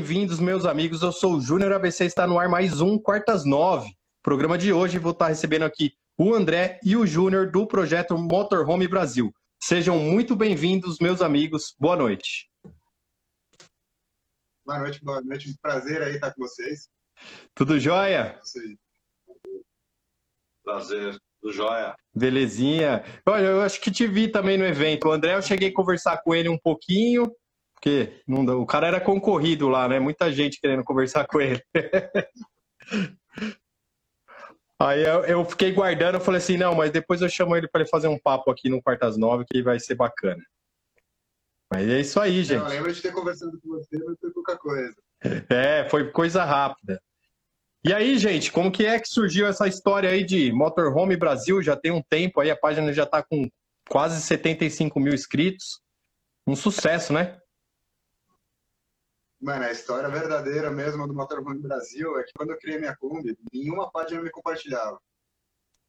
Bem-vindos, meus amigos. Eu sou o Júnior ABC, está no ar mais um Quartas Nove. Programa de hoje vou estar recebendo aqui o André e o Júnior do projeto Motorhome Brasil. Sejam muito bem-vindos, meus amigos. Boa noite. Boa noite, boa noite. Prazer aí estar com vocês. Tudo jóia? Prazer, tudo jóia. Belezinha. Olha, eu acho que te vi também no evento. O André, eu cheguei a conversar com ele um pouquinho, porque não, o cara era concorrido lá, né? Muita gente querendo conversar com ele. Aí eu, eu, fiquei guardando, eu falei assim, não, mas depois eu chamo ele para ele fazer um papo aqui no Quartas Nove, que vai ser bacana. Mas é isso aí, gente. Não, lembro de ter conversado com você, mas foi pouca coisa. É, foi coisa rápida. E aí, gente, como que é que surgiu essa história aí de Motorhome Brasil? Já tem um tempo aí, a página já está com quase 75 mil inscritos. Um sucesso, né? Mano, a história verdadeira mesmo do Motorhome Brasil é que quando eu criei minha Kombi, nenhuma página me compartilhava.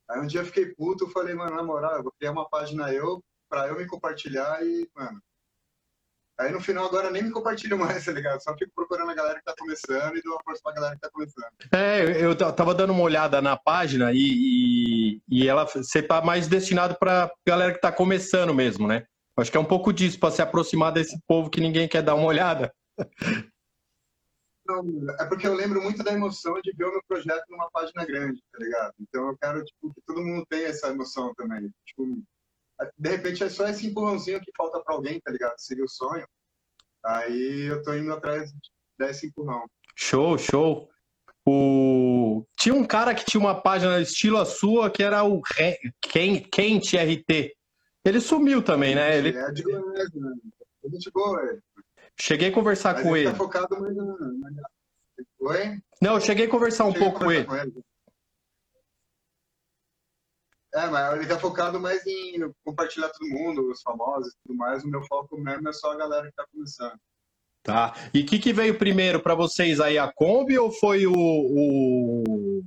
Aí um dia eu fiquei puto, falei, mano, na moral, eu vou criar uma página eu, pra eu me compartilhar e, mano, Aí no final agora nem me compartilho mais, tá ligado? Só fico procurando a galera que tá começando e dou uma força pra galera que tá começando. É, eu tava dando uma olhada na página e, e, e ela você tá mais destinado pra galera que tá começando mesmo, né? Acho que é um pouco disso, pra se aproximar desse povo que ninguém quer dar uma olhada. É porque eu lembro muito da emoção de ver o meu projeto numa página grande, tá ligado? Então eu quero tipo, que todo mundo tenha essa emoção também. Tipo, de repente é só esse empurrãozinho que falta para alguém, tá ligado? Seria o sonho. Aí eu tô indo atrás desse empurrão. Show, show. O... Tinha um cara que tinha uma página estilo a sua, que era o Re... Quente RT. Ele sumiu também, né? Ele... É de Goiás, né? É gente boa, é. Cheguei a conversar Mas com ele. ele. Tá focado mais na... Oi? Não, eu cheguei a conversar um pouco com ele. com ele. É, mas ele tá focado mais em compartilhar todo mundo, os famosos e tudo mais. O meu foco mesmo é só a galera que tá começando. Tá. E o que, que veio primeiro para vocês aí, a Kombi ou foi o. o...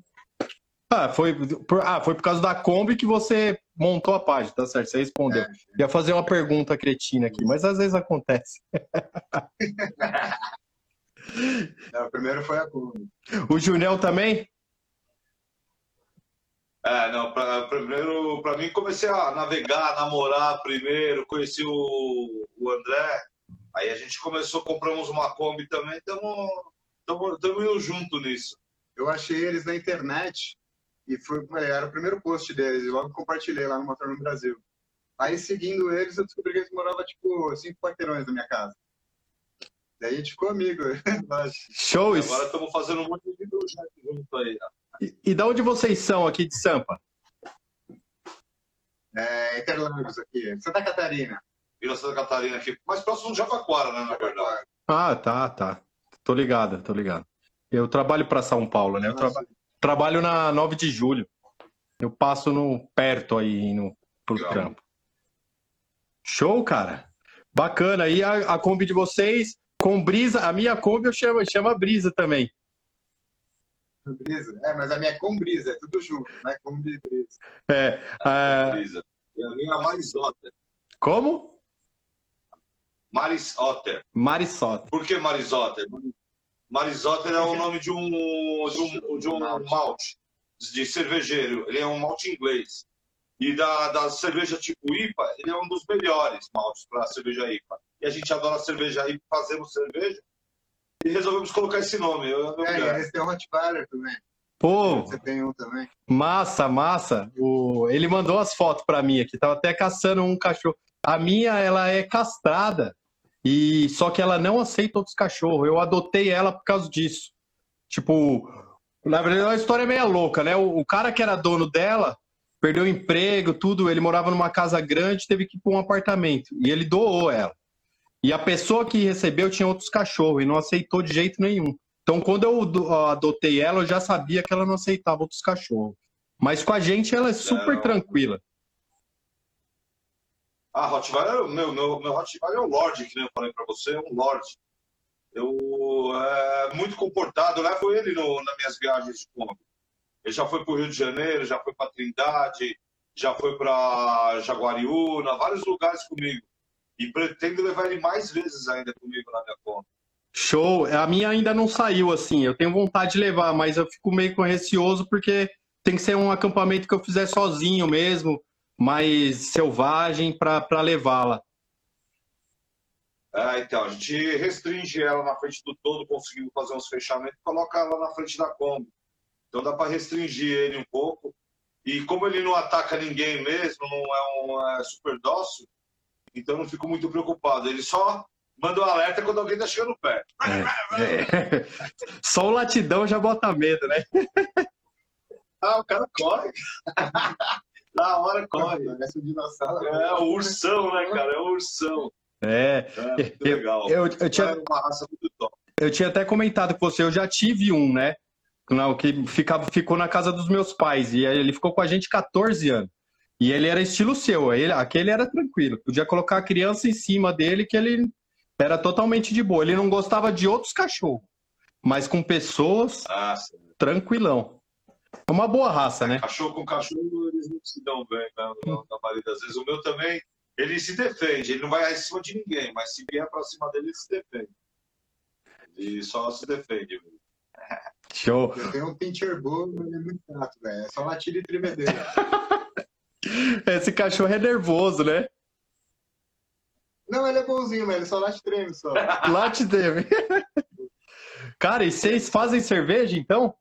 Ah, foi por, ah, foi por causa da Kombi que você montou a página, tá certo? Você respondeu. É. Ia fazer uma pergunta cretina aqui, mas às vezes acontece. Não, o primeiro foi a Kombi. O Junel também? É, não, pra, primeiro, para mim, comecei a navegar, namorar primeiro, conheci o, o André, aí a gente começou, compramos uma Kombi também, estamos indo junto nisso. Eu achei eles na internet e foi, era o primeiro post deles, e logo compartilhei lá no Motor no Brasil. Aí, seguindo eles, eu descobri que eles moravam, tipo, cinco quarteirões da minha casa. Daí a gente ficou amigo. Show! isso. Agora estamos fazendo um monte de projeto junto aí. E, e da onde vocês são aqui de Sampa? É, Interlagos aqui, Santa Catarina. Vila Santa Catarina aqui, mais próximo do Jabaquara, né, na verdade. Ah, tá, tá. Tô ligado, tô ligado. Eu trabalho para São Paulo, né? Eu traba- trabalho na 9 de julho. Eu passo no perto aí no pro Legal. trampo. Show, cara. Bacana. E a, a Kombi de vocês com brisa, a minha Kombi eu chamo, chama brisa também. Brisa. É, mas a minha é com brisa, é tudo junto, né? Com brisa. É, ah, Brisa. E a minha é Maris Otter. como? Maris Otter. Marisota. Por que Maris Otter? Maris Otter é o nome de um, de um, de um malte de cervejeiro. Ele é um malte inglês. E da, da cerveja tipo IPA, ele é um dos melhores maltes para cerveja IPA. E a gente adora cerveja IPA, fazemos cerveja. E resolvemos colocar esse nome. Eu, eu, É, e eles têm um Rottweiler também. Pô, Você tem um também. Massa, massa. O... Ele mandou as fotos pra mim aqui. Tava até caçando um cachorro. A minha, ela é castrada. E só que ela não aceita outros cachorros. Eu adotei ela por causa disso. Tipo, na verdade, a história é meio louca, né? O, o cara que era dono dela perdeu o emprego, tudo. Ele morava numa casa grande, teve que ir para um apartamento. E ele doou ela. E a pessoa que recebeu tinha outros cachorros e não aceitou de jeito nenhum. Então, quando eu adotei ela, eu já sabia que ela não aceitava outros cachorros. Mas com a gente, ela é super Não. tranquila. Ah, Rottweiler, meu, meu, meu Rottweiler é o Lorde, que nem eu falei para você, é um Lorde. Eu, é muito comportado, eu levo ele no, nas minhas viagens de Kombi. Ele já foi para o Rio de Janeiro, já foi para Trindade, já foi para Jaguariúna, vários lugares comigo. E pretendo levar ele mais vezes ainda comigo na minha conta. Show. A minha ainda não saiu assim. Eu tenho vontade de levar, mas eu fico meio com receoso porque tem que ser um acampamento que eu fizer sozinho mesmo, mais selvagem para levá-la. Ah, então, a gente restringe ela na frente do todo, conseguindo fazer uns fechamentos, coloca ela na frente da Kombi. Então dá para restringir ele um pouco. E como ele não ataca ninguém mesmo, não é um é super dócil, então não fico muito preocupado. Ele só manda um alerta quando alguém tá chegando perto. É, é. Só o latidão já bota medo, né? Ah, o cara corre. Na hora corre. Parece um dinossauro. É o ursão, né, cara? É o ursão. É. É muito legal. Eu, eu, tinha, É uma raça muito top. eu tinha até comentado com você, eu já tive um, né? Não, que ficava, ficou na casa dos meus pais. E ele ficou com a gente 14 anos. E ele era estilo seu. Ele, aquele era tranquilo. Podia colocar a criança em cima dele, que ele era totalmente de boa. Ele não gostava de outros cachorros. Mas com pessoas, Ah, tranquilão. É uma boa raça, né? Cachorro com cachorro, eles não se dão bem, né? na, na maioria das vezes. O meu também, ele se defende. Ele não vai em cima de ninguém, mas se vier pra cima dele, ele se defende. Ele só se defende. Show. Eu tenho um pincher bull, mas ele é muito chato, velho. É só latido e tremedeira. Esse cachorro é nervoso, né? Não, ele é bonzinho, mas ele só late e treme só. Lá te teve. Cara, e vocês fazem cerveja, então?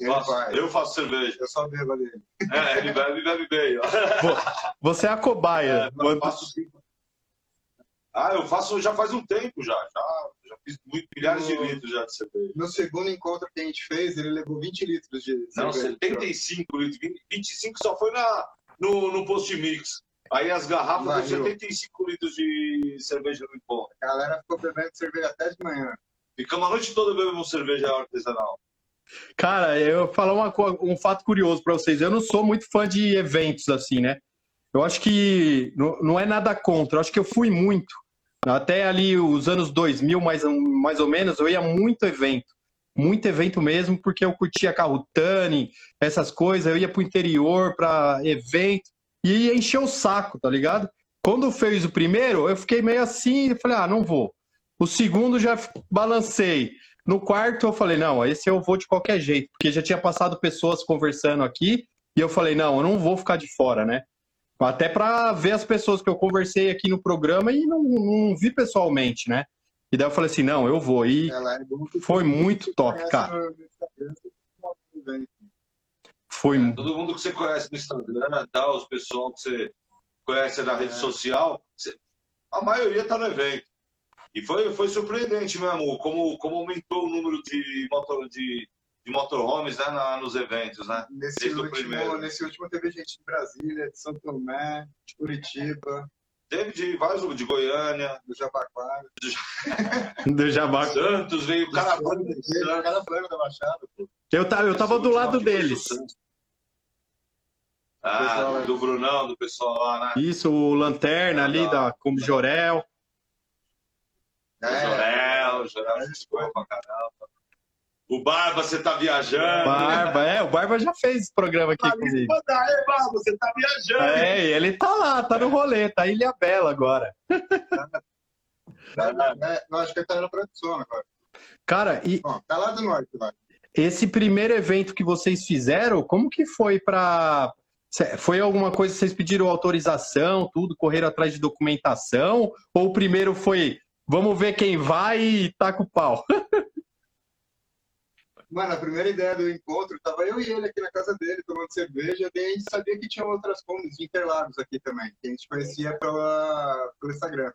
Ele Faço- eu faço cerveja. Eu só bebo ali. É, ele bebe, bebe bem. ó. Você é a cobaia. É, eu faço sim. Ah, eu faço já faz um tempo já. Já, já fiz muito, milhares de litros já de cerveja. No segundo encontro que a gente fez, ele levou 20 litros de Não, cerveja. 75 litros. 20 25 só foi na, no, no post mix. Aí as garrafas deu 75 litros de cerveja no encontro. A galera ficou bebendo cerveja até de manhã. Ficamos a noite toda bebendo cerveja artesanal. Cara, eu vou falar uma um fato curioso pra vocês. Eu não sou muito fã de eventos assim, né? Eu acho que não, não é nada contra. Eu acho que eu fui muito. Até ali os anos 2000, mais, mais ou menos, eu ia muito evento. Muito evento mesmo, porque eu curtia carro Tani, essas coisas. Eu ia pro interior pra evento e ia encher o saco, tá ligado? Quando fez o primeiro, eu fiquei meio assim e falei, ah, não vou. O segundo já balancei. No quarto eu falei, não, esse eu vou de qualquer jeito, porque já tinha passado pessoas conversando aqui, e eu falei, não, eu não vou ficar de fora, né? Até para ver as pessoas que eu conversei aqui no programa e não, não vi pessoalmente, né? E daí eu falei assim, não, eu vou. E é que foi muito top, cara. Foi. Todo mundo que você conhece no Instagram, tá, os pessoal que você conhece na rede É. social, a maioria tá no evento. E foi, foi surpreendente mesmo, como, como aumentou o número de, motor, de, de motorhomes né, na- nos eventos, né? Nesse Desde o último, primeiro. nesse último teve gente de Brasília, de São Tomé, de Curitiba, Teve de vários, de Goiânia, do Jabaquara. Do Jabá. Santos, veio o cara O cara plano da Baixada, pô. Eu, ta- eu tava do lado deles. Ah, do Brunão, do pessoal lá, né? Isso, o Lanterna ali da Como Jorel. O É, Jorel, o Jorel, foi pra caramba. O Barba, você tá viajando. Barba, é, o Barba já fez esse programa aqui comigo. Aí, Barba, você tá viajando. É, ele tá lá, tá no rolê, tá Ilha Bela agora. é, eu acho que ele tá na produção agora. Cara, e Ó, tá lá do norte, lá. esse primeiro evento que vocês fizeram, como que foi pra. Cê- Foi alguma coisa que vocês pediram autorização, tudo, correram atrás de documentação? Ou o primeiro foi, vamos ver quem vai e taca o pau? Mano, a primeira ideia do encontro, tava eu e ele aqui na casa dele, tomando cerveja, daí a gente sabia que tinha outras combis de Interlagos aqui também, que a gente conhecia pela, pelo Instagram.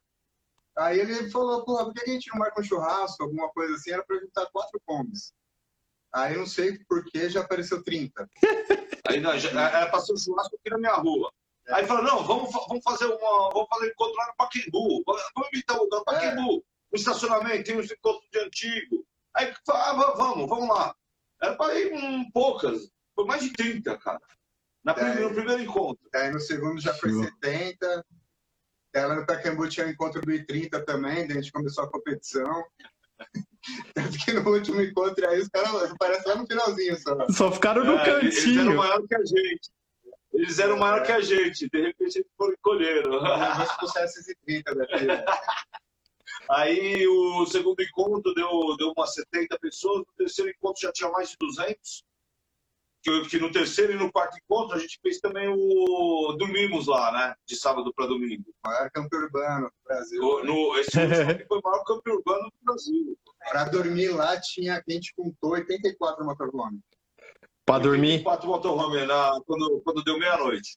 Aí ele falou, pô, por que a gente não marca um churrasco, alguma coisa assim? Era pra juntar quatro combis. Aí eu não sei por que já apareceu 30. Aí não, já- era pra ser um churrasco aqui na minha rua. Aí falou, não, vamos, vamos fazer uma. Vamos fazer um encontro lá no Paquembu. Vamos invitar o lugar Paquembu. No estacionamento, tem uns encontros de antigo. Aí ah, va- vamos, vamos lá. Era pra ir um, poucas. Foi mais de 30, cara. Na É. prime- no primeiro encontro. Aí no segundo já foi Show. 70. Ela no Pacaembu tinha o encontro do I30 também, daí a gente começou a competição. Tanto que no último encontro aí os caras aparecem lá no finalzinho só. Só ficaram no É, eles eram cantinho. maior que a gente. Eles eram maior que a gente. De repente eles foram e colheram. Vamos pro CS30 daqui. né? Aí o segundo encontro deu, deu umas 70 pessoas, no terceiro encontro já tinha mais de 200. Que, que no terceiro e no quarto encontro a gente fez também o. Dormimos lá, né? De sábado para domingo. O maior campo urbano do Brasil. O, no, esse foi o maior campo urbano do Brasil. Para dormir lá, tinha, a gente contou 84 motorhomes. Para dormir? Quatro motorhome na, quando, quando deu meia-noite.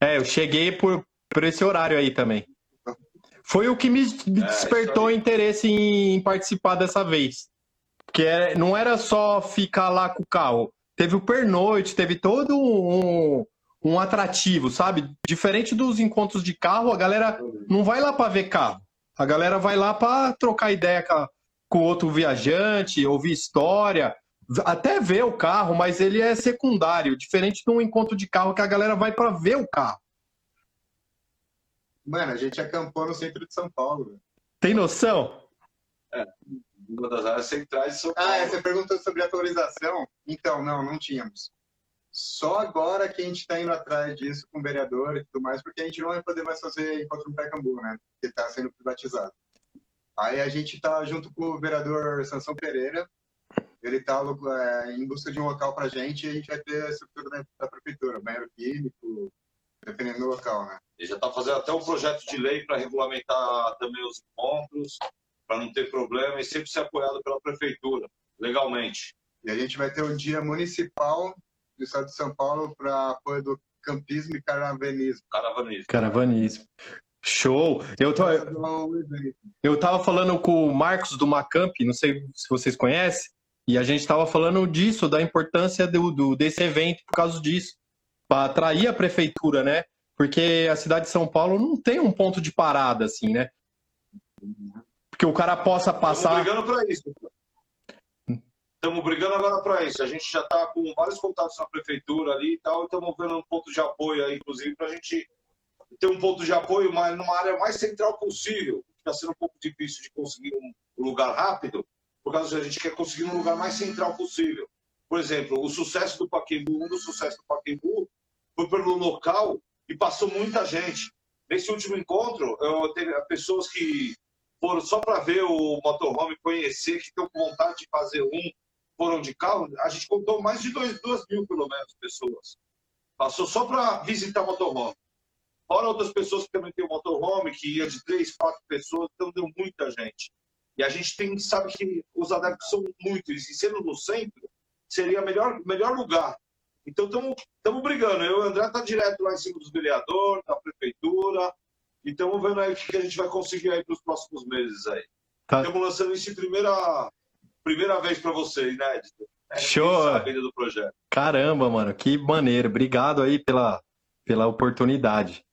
É, eu cheguei por, por esse horário aí também. Foi o que me despertou é, interesse em participar dessa vez. Porque é, não era só ficar lá com o carro. Teve o pernoite, teve todo um, um atrativo, sabe? Diferente dos encontros de carro, a galera não vai lá para ver carro. A galera vai lá para trocar ideia com, com outro viajante, ouvir história, até ver o carro, mas ele é secundário, diferente de um encontro de carro que a galera vai para ver o carro. Mano, a gente acampou no centro de São Paulo. Tem noção? É, uma das áreas centrais de São Paulo. Ah, é, você perguntou sobre atualização? Então, não, não tínhamos. Só agora que a gente está indo atrás disso com o vereador e tudo mais, porque a gente não vai poder mais fazer encontro no Pecambu, né? Porque está sendo privatizado. Aí a gente está junto com o vereador Sansão Pereira, ele está é, em busca de um local para a gente e a gente vai ter a estrutura da, da prefeitura, banheiro químico, dependendo do local, né? Ele já está fazendo até um projeto de lei para regulamentar também os encontros, para não ter problema e sempre ser apoiado pela prefeitura, legalmente. E a gente vai ter um dia municipal do estado de São Paulo para apoio do campismo e caravanismo. Caravanismo. Caravanismo. Show! Eu, tô, eu tava falando com o Marcos do Macamp, não sei se vocês conhecem, e a gente estava falando disso, da importância do, do, desse evento por causa disso, para atrair a prefeitura, né? Porque a cidade de São Paulo não tem um ponto de parada, assim, né? Que o cara possa passar. Estamos brigando para isso. Estamos brigando agora para isso. A gente já está com vários contatos na prefeitura ali e tal, estamos vendo um ponto de apoio aí, inclusive, para a gente ter um ponto de apoio mas numa área mais central possível. Está sendo um pouco difícil de conseguir um lugar rápido, por causa que a gente quer conseguir um lugar mais central possível. Por exemplo, o sucesso do Paquembu, um dos sucessos do Paquembu foi pelo local e passou muita gente. Nesse último encontro, eu teve pessoas que foram só para ver o motorhome, conhecer, que estão com vontade de fazer um, foram de carro. A gente contou mais de 2 mil, pelo menos, pessoas. Passou só para visitar o motorhome. Fora outras pessoas que também têm o motorhome, que ia de três, quatro pessoas, então deu muita gente. E a gente tem, sabe que os adeptos são muitos, e sendo no centro, seria o melhor, melhor lugar. Então estamos brigando. Eu e o André tá direto lá em cima dos vereadores, da prefeitura, e estamos vendo aí o que a gente vai conseguir aí para os próximos meses aí. Estamos tá. lançando isso em primeira, primeira vez para vocês, né, Edson? É, Show! Do projeto. Caramba, mano, que maneiro. Obrigado aí pela, pela oportunidade.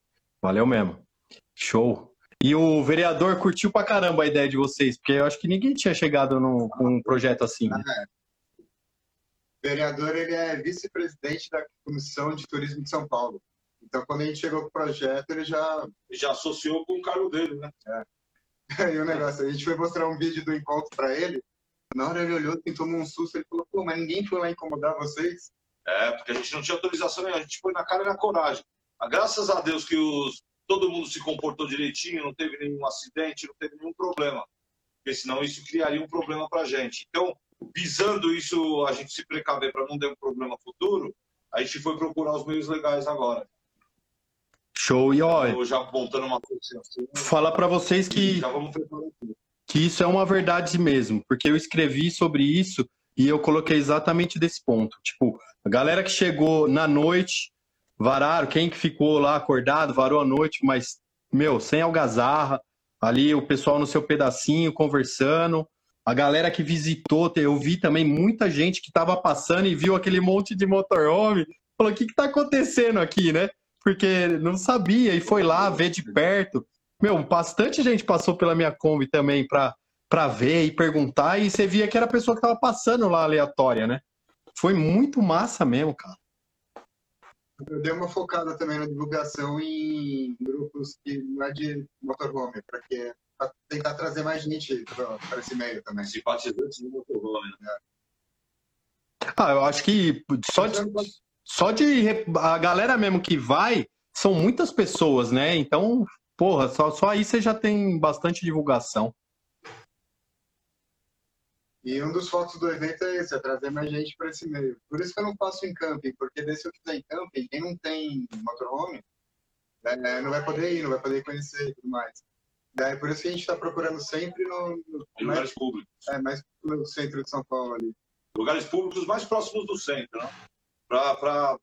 Valeu mesmo. Show. E o vereador curtiu pra caramba a ideia de vocês, porque eu acho que ninguém tinha chegado num, um projeto assim. Né? É. O vereador ele é vice-presidente da Comissão de Turismo de São Paulo. Então, quando a gente chegou com o projeto, ele já. Já associou com o cargo dele, né? É. E o negócio, a gente foi mostrar um vídeo do encontro para ele. Na hora ele olhou, e tomou um susto, ele falou: pô, mas ninguém foi lá incomodar vocês? É, porque a gente não tinha autorização nenhuma, a gente foi na cara e na coragem. Graças a Deus que os todo mundo se comportou direitinho, não teve nenhum acidente, não teve nenhum problema. Porque senão isso criaria um problema para a gente. Então, visando isso, a gente se precaver para não ter um problema futuro, a gente foi procurar os meios legais agora. Show. E olha, já montando uma coisa assim, fala para vocês que que isso é uma verdade mesmo, porque eu escrevi sobre isso e eu coloquei exatamente desse ponto. Tipo, a galera que chegou na noite vararam, quem que ficou lá acordado, varou a noite, mas, meu, sem algazarra, ali o pessoal no seu pedacinho conversando, a galera que visitou, eu vi também muita gente que estava passando e viu aquele monte de motorhome, falou, o que que tá acontecendo aqui, né? Porque não sabia e foi lá ver de perto. Meu, bastante gente passou pela minha Kombi também para para ver e perguntar, e você via que era a pessoa que estava passando lá aleatória, né? Foi muito massa mesmo, cara. Eu dei uma focada também na divulgação em grupos que não é de motorhome, para que pra tentar trazer mais gente para esse meio também. Simpatizantes do motorhome, né? Ah, eu acho que só de, só de a galera mesmo que vai são muitas pessoas, né? Então, porra, só, só aí você já tem bastante divulgação. E um dos fotos do evento é esse, é trazer mais gente para esse meio. Por isso que eu não faço em camping, porque daí se eu fizer em camping, quem não tem motorhome, é, não vai poder ir, não vai poder conhecer e tudo mais. Daí por isso que a gente está procurando sempre no, lugares públicos. é, mais no centro de São Paulo ali. Lugares públicos mais próximos do centro, né? Pra, pra...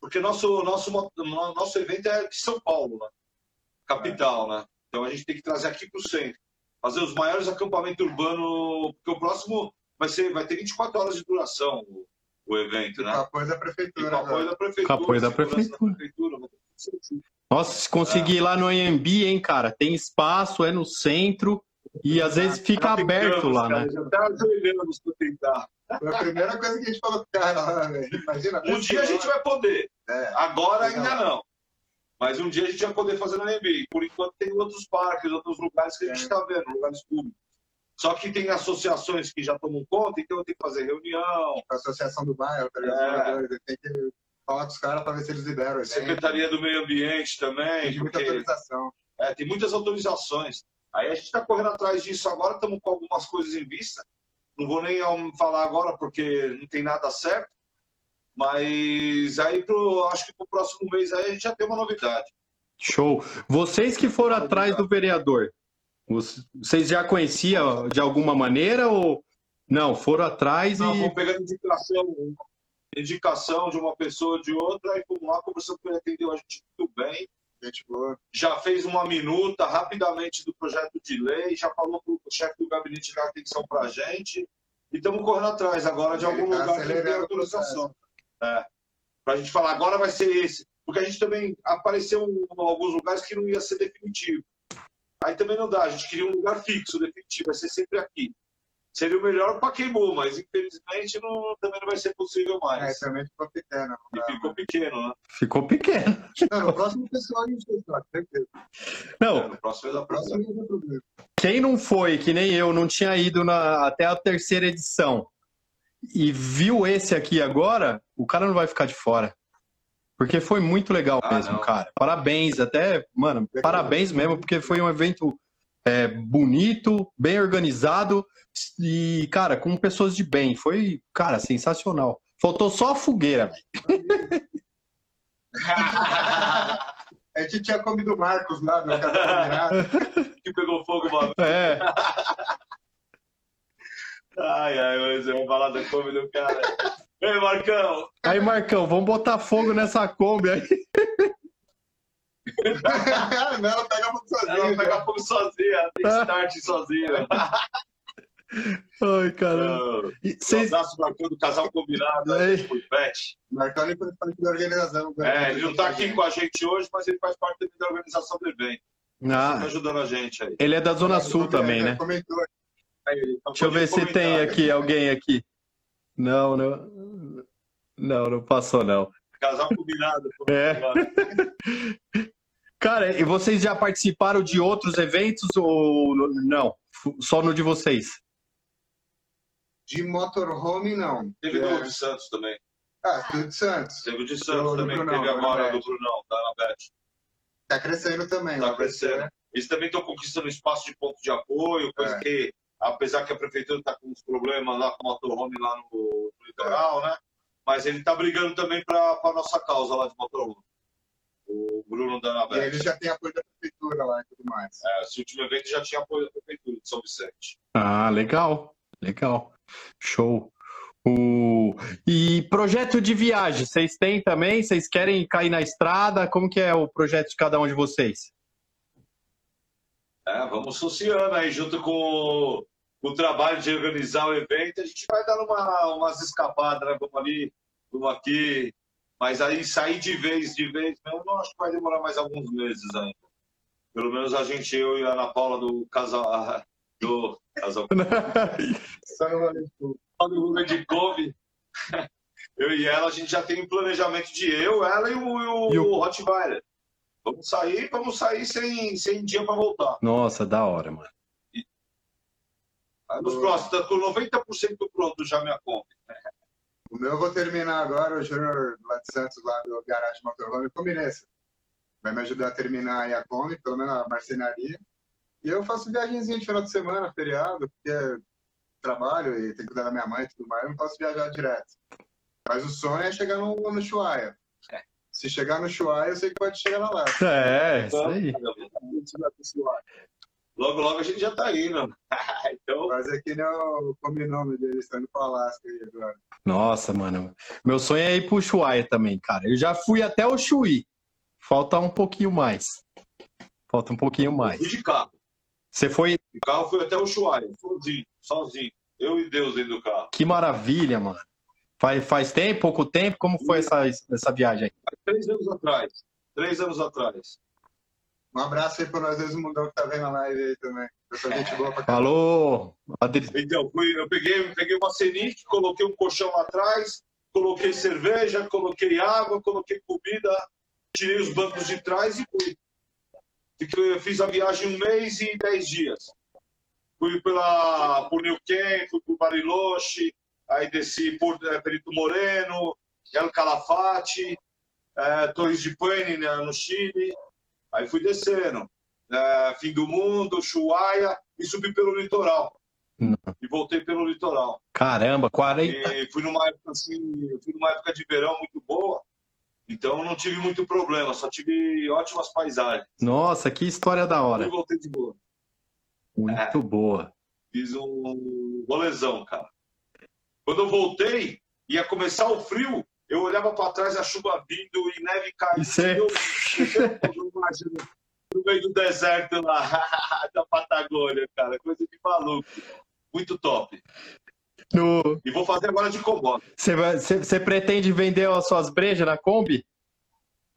Porque nosso, nosso, nosso evento é de São Paulo, né? Capital, né? Então a gente tem que trazer aqui para o centro. Fazer os maiores acampamentos urbanos, porque o próximo vai, ser, vai ter 24 horas de duração o, o evento, Com né? apoio da E prefeitura. com apoio agora. da prefeitura. Com apoio da prefeitura. certinho. Nossa, se conseguir ir lá no AMB, hein, cara, tem espaço, é no centro e às vezes fica Já aberto lá, cara, né? Já tá ajoelhamos para tentar. Foi a primeira coisa que a gente falou cara velho. Imagina. Um dia a gente vai poder. É, Agora ainda não. Mas um dia a gente vai poder fazer no AMB. Por enquanto tem outros parques, outros lugares que a gente É. está vendo, lugares públicos. Só que tem associações que já tomam conta, então tem que fazer reunião, a associação do bairro, tá ligado? É. Tem que falar com os caras para ver se eles liberam. a gente. Secretaria do Meio Ambiente Tem também, muita porque autorização. é, tem muitas autorizações. Aí a gente está correndo atrás disso agora, estamos com algumas coisas em vista. Não vou nem falar agora porque não tem nada certo. Mas aí pro, acho que para o próximo mês aí a gente já tem uma novidade. Show. Vocês que foram atrás do vereador, vocês já conheciam de alguma maneira ou não? Foram atrás Não, e. vamos pegando indicação, indicação de uma pessoa ou de outra, aí fomos lá, conversando com ele, atendeu a gente muito bem. Gente boa. Já fez uma minuta rapidamente do projeto de lei, já falou para o chefe do gabinete dar atenção para a gente. E estamos correndo atrás agora de algum tá lugar que tem acelerando o autorização. É. Para a gente falar, agora vai ser esse. Porque a gente também apareceu em alguns lugares que não ia ser definitivo. Aí também não dá, a gente queria um lugar fixo, definitivo, vai ser sempre aqui. Seria o melhor para queimou, mas infelizmente não, também não vai ser possível É, mais. também ficou pequeno. E dá, ficou pequeno, né? Ficou pequeno. Não, no próximo pessoal a gente fez, com certeza. Não, No próximo é da No próximo tem problema. quem não foi, que nem eu, não tinha ido na- até a terceira edição e viu esse aqui agora, o cara não vai ficar de fora. Porque foi muito legal Ah, mesmo, não. cara. Parabéns, até, mano, parabéns mesmo, porque foi um evento é, bonito, bem organizado e, cara, com pessoas de bem. Foi, cara, sensacional. Faltou só a fogueira, velho. A gente tinha comido o Marcos lá, no café combinado. que pegou fogo, mano. É, Ai, ai, mas é uma balada come do cara. Ei, Marcão! aí, Marcão, vamos botar fogo nessa Kombi aí. não, pega muito Ela sozinho. pega fogo sozinha, tem start sozinha. Ai, caramba. E Um abraço, Marcão, do casal combinado, aí, por Pet. Marcão ele faz parte da organização. É, ele não tá aqui com a gente hoje, mas ele faz parte da organização do evento. Tá Ah, ajudando a gente aí. ele é da Zona Sul também, né? Comentou. Aí, então Deixa eu ver se tem aqui alguém aqui. Não, não. Não, não passou, não. Casal combinado. É. Cara, e vocês já participaram de outros eventos ou não? Só no de vocês? De motorhome, não. Teve É. do de Santos também. Ah, tudo de Santos. Teve o de Do- Santos do também, que Brunão, teve agora, do Brunão, tá na Bet. Tá crescendo também. Tá ser- crescendo. Eles também estão conquistando espaço de ponto de apoio, coisa É. que, apesar que a prefeitura está com uns problemas lá com o motorhome lá no, no litoral, né? Mas ele está brigando também para a nossa causa lá de motorhome. O Bruno da E Anabete. ele já tem apoio da prefeitura lá e tudo mais. É, esse último evento já tinha apoio da prefeitura de São Vicente. Ah, legal. Legal. Show. O... E projeto de viagem, vocês têm também? Vocês querem cair na estrada? Como que é o projeto de cada um de vocês? É, vamos associando aí junto com o, trabalho de organizar o evento, a gente vai dando uma, umas escapadas, né? Vamos ali, vamos aqui. Mas aí sair de vez, de vez mesmo, eu acho que vai demorar mais alguns meses ainda. Pelo menos a gente, eu e a Ana Paula do casal. Do casal do Lula de Couve. Eu e ela, a gente já tem um planejamento de eu, ela e o, e o, E o- Rottweiler. Vamos sair, vamos sair sem, sem dia para voltar. Nossa, da hora, mano. Nos próximos, tá com 90% pronto já minha conta. O meu eu vou terminar agora, o Júnior lá de Santos, lá do Garagem Motorhome, Combinense. Vai me ajudar a terminar aí a Kombi, pelo menos a marcenaria. E eu faço viagenzinha de final de semana, feriado, porque trabalho e tenho que cuidar da minha mãe e tudo mais, eu não posso viajar direto. Mas o sonho é chegar no, no Chuaia. É. Se chegar no Chuaia, eu sei que pode chegar lá. lá. É, isso aí. Logo, logo a gente já tá indo. então, Mas aqui não come nome deles, estão indo pra Alasca aí agora. Nossa, mano. Meu sonho é ir pro Ushuaia também, cara. Eu já fui até o Chuí. Falta um pouquinho mais. Falta um pouquinho mais. fui de carro. Você foi. De carro fui até o Ushuaia, sozinho, sozinho. Eu e Deus dentro do carro. Que maravilha, mano. Faz, faz tempo, pouco tempo? Como foi essa, essa viagem aí? Há Três anos atrás. Três anos atrás. Um abraço aí pra nós dois do Mundão que tá vendo a live aí também. Gente boa pra caramba. Falou! Adri... Então, fui, eu peguei, peguei uma Senic, coloquei um colchão lá atrás, coloquei cerveja, coloquei água, coloquei comida, tirei os bancos de trás e fui. Eu fiz a viagem um mês e dez dias. Fui pela, por Neuquén, fui por Bariloche, aí desci por eh, Perito Moreno, El Calafate, eh, Torres de Paine né, no Chile. Aí fui descendo. eh, Fim do Mundo, Chuaia e subi pelo litoral. Não. E voltei pelo litoral. Caramba, 40. E fui numa época assim, fui numa época de verão muito boa. Então não tive muito problema, só tive ótimas paisagens. Nossa, que história da E hora. voltei de boa. Muito boa. Fiz um rolezão, cara. Quando eu voltei, ia começar o frio, eu olhava para trás, a chuva vindo e neve caindo. Isso é- Eu, eu imagino, no meio do deserto lá, da Patagônia, cara. Coisa de maluco. Muito top. No... E vou fazer agora de você, você pretende vender as suas brejas na Kombi?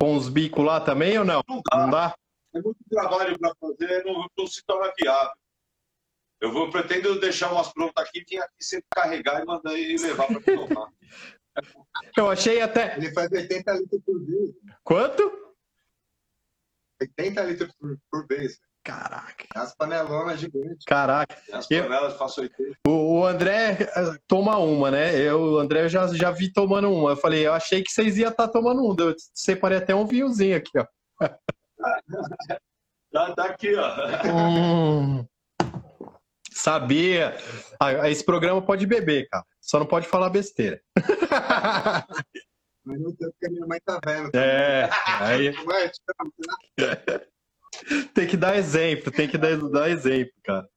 Com os bicos lá também ou não? Não dá. Não dá? É muito trabalho para fazer, não, não se torna viável. Eu vou, pretendo deixar umas prontas aqui, vim aqui sempre carregar e mandar e levar para tomar. Eu achei até. Ele faz 80 litros por vez. Quanto? 80 litros por, por vez. Caraca. As panelonas gigantes. Caraca. As Eu- panelas faço 80. O, o André eh, toma uma, né? Eu, o André eu já, já vi tomando uma. Eu falei, eu achei que vocês iam estar tomando um. Eu separei até um vinhozinho aqui, ó. Tá, tá aqui, ó. Hum, sabia. Ah, esse programa pode beber, cara. Só não pode falar besteira. Mas não sei porque a minha mãe tá vendo. É, aí amo. tem que dar exemplo, tem que dar, dar exemplo, cara.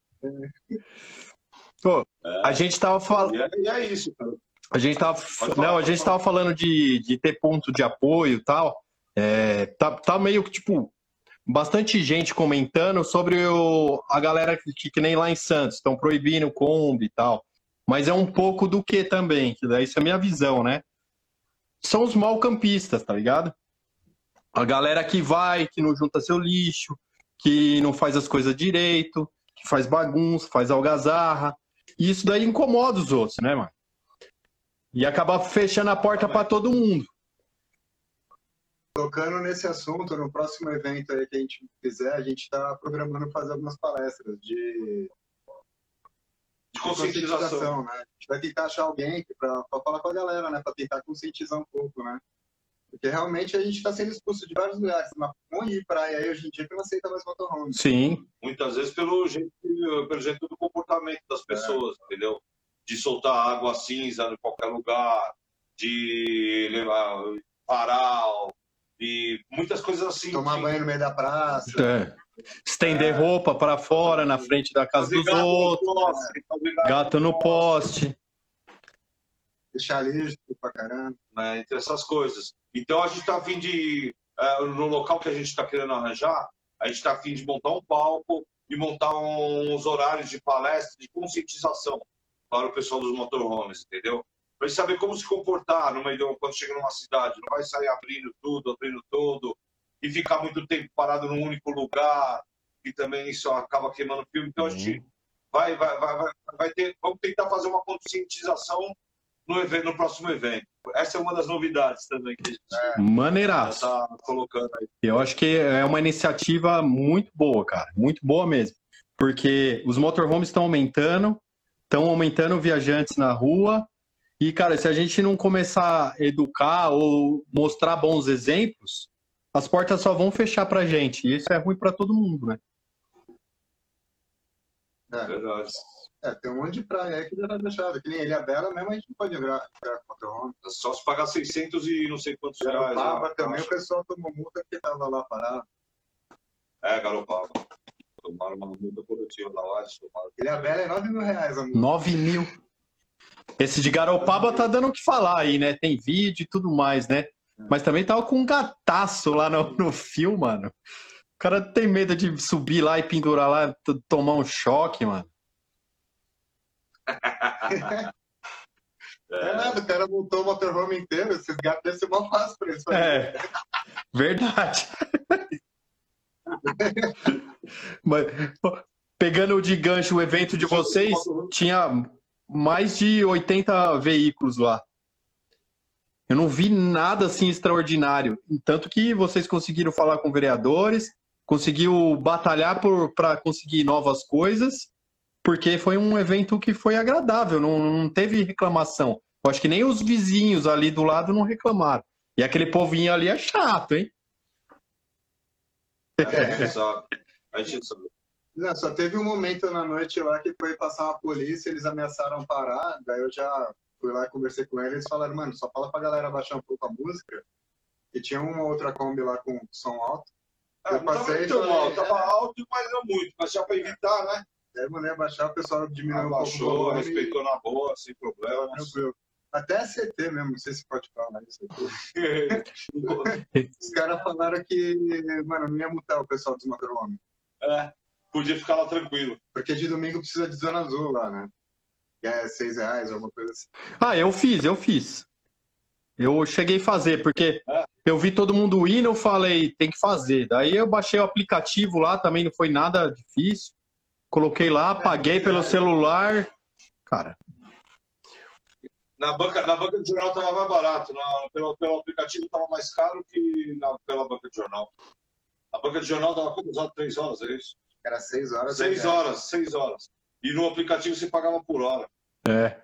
Pô, a gente tava falando. E é, e é isso, cara. A gente tava, não, a gente tava falando de, de ter ponto de apoio e tal. É, tá, tá meio que, tipo, bastante gente comentando sobre o, a galera que, que nem lá em Santos, estão proibindo o Kombi e tal. Mas é um pouco do que também, que daí isso é a minha visão, né? São os malcampistas, tá ligado? A galera que vai, que não junta seu lixo, que não faz as coisas direito, que faz bagunça, faz algazarra. E isso daí incomoda os outros, né, mano? E acaba fechando a porta pra todo mundo. Tocando nesse assunto, no próximo evento aí que a gente fizer, a gente está programando fazer algumas palestras de De conscientização. né? A gente vai tentar achar alguém para falar com a galera, né? Para tentar conscientizar um pouco, né? Porque realmente a gente está sendo expulso de vários lugares. Na onde ir praia aí hoje em dia que não aceita mais motorhome. Sim. Muitas vezes pelo jeito, pelo jeito do comportamento das pessoas, entendeu? De soltar água cinza em qualquer lugar, de levar parar, de muitas coisas assim. Tomar banho no meio da praça. É. Estender roupa pra fora, na frente da casa fazer dos gato no outros. poste, fazer gato Gato no poste. Deixar lixo pra caramba. né, entre essas coisas. Então a gente está a fim de, eh, no local que a gente está querendo arranjar, a gente está a fim de montar um palco e montar uns horários de palestra, de conscientização para o pessoal dos motorhomes, entendeu? Para saber como se comportar no meio de, quando chega numa cidade. Não vai sair abrindo tudo, abrindo tudo e ficar muito tempo parado num único lugar e também isso acaba queimando filme. Então a gente vai, vai, vai, vai, vai ter, vamos tentar fazer uma conscientização no, evento, no próximo evento. Essa é uma das novidades também que a gente Maneiraço. está colocando aí. Eu acho que é uma iniciativa muito boa, cara. Muito boa mesmo. Porque os motorhomes estão aumentando, estão aumentando viajantes na rua. E, cara, se a gente não começar a educar ou mostrar bons exemplos, as portas só vão fechar pra gente. E isso é ruim pra todo mundo, né? É. Verdade. É, tem um monte de praia aí que já tá deixado. Que nem Ilha Bela mesmo, a gente não pode entrar entrar com motorhome. Só se pagar 600 e não sei quantos reais. Garopaba né? também, o pessoal tomou multa porque tava lá parado. É, Garopaba. Tomaram uma multa coletiva da Lages, tomaram. Ilha Bela é 9 mil reais a multa. 9 mil. Esse de Garopaba tá dando o que falar aí, né? Tem vídeo e tudo mais, né? Mas também tava com um gataço lá no, no fio, mano. O cara tem medo de subir lá e pendurar lá, tomar um choque, mano. É nada, o cara montou o motorhome inteiro, esses gatos devem ser mó fácil pra eles. É, verdade. Mas, pegando de gancho o evento de vocês, tinha mais de 80 veículos lá. Eu não vi nada assim extraordinário. Tanto que vocês conseguiram falar com vereadores, conseguiu batalhar para conseguir novas coisas, porque foi um evento que foi agradável, não, não teve reclamação. Eu acho que nem os vizinhos ali do lado não reclamaram. E aquele povinho ali é chato, hein? A gente. A gente sabe. Não, só teve um momento na noite lá que foi passar uma polícia, eles ameaçaram parar, daí eu já fui lá e conversei com eles, eles falaram, mano, só fala pra galera baixar um pouco a música, e tinha uma outra Kombi lá com som alto, Ah, Eu tava passei falei, mal, tava é. alto, mas não muito. Mas já para evitar, né? daí eu mandei abaixar, o pessoal diminuiu um pouco o Abaixou, respeitou na boa, sem problema. tranquilo. Até a CT mesmo, não sei se pode falar isso. Os caras falaram que, mano, não ia multar o pessoal dos motorhomes, é, podia ficar lá tranquilo. porque de domingo precisa de zona azul lá, né? Que é seis reais, alguma coisa assim. Ah, eu fiz, eu fiz. Eu cheguei a fazer, porque É. eu vi todo mundo indo, eu falei, tem que fazer. Daí eu baixei o aplicativo lá, também não foi nada difícil. Coloquei lá, paguei pelo celular. Cara, Na banca, na banca de jornal estava mais barato, na- pelo, pelo aplicativo estava mais caro que na, pela banca de jornal. A banca de jornal estava quantas horas? Três horas, é isso? Era seis horas. Seis né? horas, seis horas. E no aplicativo você pagava por hora. é.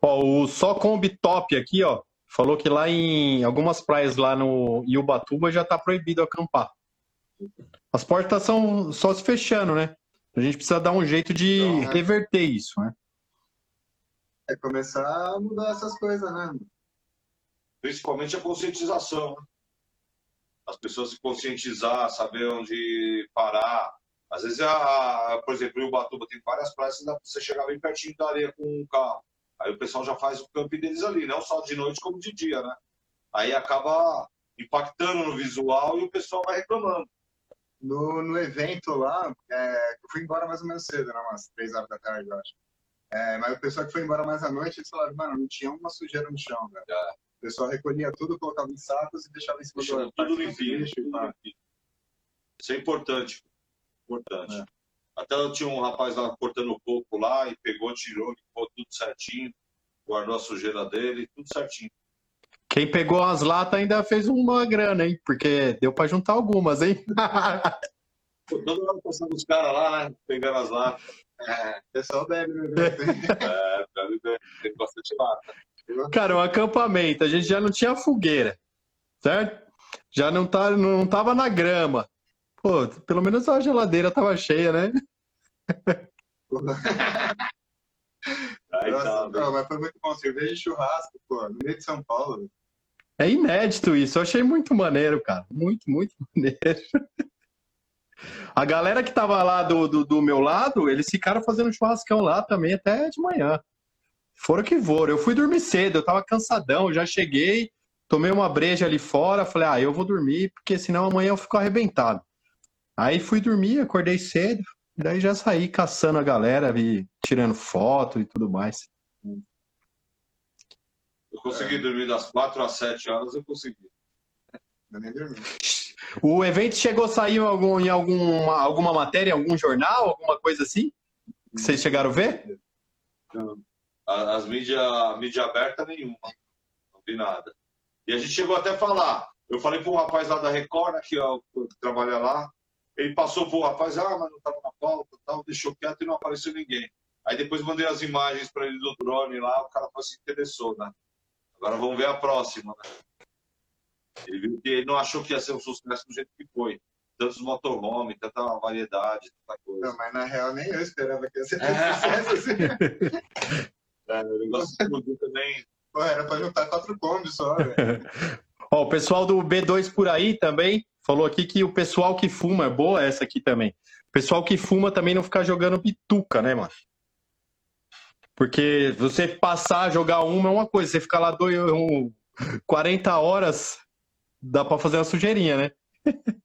Ó, o Só Kombi Top aqui, ó, falou que lá em algumas praias lá no em Ubatuba já tá proibido acampar. As portas são só se fechando, né? A gente precisa dar um jeito de Então, né? reverter isso, né? É começar a mudar essas coisas, né? Principalmente a conscientização. né? As pessoas se conscientizar, saber onde parar. Às vezes, a, por exemplo, em Ubatuba tem várias praias você chegar bem pertinho da areia com um carro. Aí o pessoal já faz o camping deles ali, não só de noite como de dia, né? Aí acaba impactando no visual e o pessoal vai reclamando. No, no evento lá, é, eu fui embora mais ou menos cedo, né? Umas três horas da tarde, eu acho. É, mas o pessoal que foi embora mais à noite, eles falaram, mano, não tinha uma sujeira no chão, velho. É. O pessoal recolhia tudo, colocava em sacos e deixava em cima do tudo limpinho, tudo limpinho. Isso é importante. Importante. É. Até eu tinha um rapaz lá cortando o coco lá e pegou, tirou, limpou tudo certinho, guardou a sujeira dele, tudo certinho. Quem pegou as latas ainda fez uma grana, hein? Porque deu pra juntar algumas, hein? Toda hora passando os caras lá, né? Pegando as latas. É, o pessoal bebe no evento, hein? É, deve tem bastante lata. Cara, um acampamento, a gente já não tinha fogueira, certo? Já não, tá, não tava na grama. Pô, pelo menos a geladeira tava cheia, né? Nossa, tá, não, mas foi muito bom. Cerveja e churrasco, pô, no meio de São Paulo. velho. É inédito isso, eu achei muito maneiro, cara. Muito, muito maneiro. A galera que tava lá do, do, do meu lado, eles ficaram fazendo churrascão lá também até de manhã. Foram que foram. Eu fui dormir cedo, eu tava cansadão, já cheguei, tomei uma breja ali fora, falei, ah, eu vou dormir, porque senão amanhã eu fico arrebentado. Aí fui dormir, acordei cedo, e daí já saí caçando a galera, vi, tirando foto e tudo mais. Eu consegui dormir das 4 às 7 horas, eu consegui. Eu nem dormi. O evento chegou a sair em, algum, em alguma, alguma matéria, em algum jornal, alguma coisa assim? Que vocês chegaram a ver? As mídias mídia aberta nenhuma. Não vi nada. E a gente chegou até a falar. Eu falei para um rapaz lá da Record, que, é o- que trabalha lá. Ele passou pro rapaz, ah, mas não estava na pauta, tal, deixou quieto e não apareceu ninguém. Aí depois mandei as imagens para ele do drone lá, o cara falou, se interessou, né? Agora vamos ver a próxima, né? Ele viu que ele não achou que ia ser um sucesso do jeito que foi. tantos motorhome, tanta variedade, tanta coisa. Não, mas na real nem eu esperava que ia ser É. sucesso assim. É, o negócio explodiu também. Pô, era pra juntar quatro combis só, velho. Ó, o pessoal do B2 por aí também falou aqui que o pessoal que fuma, é boa essa aqui também. O pessoal que fuma também não ficar jogando bituca, né, mano? Porque você passar a jogar uma é uma coisa, você ficar lá dois, um, 40 horas, dá pra fazer uma sujeirinha, né?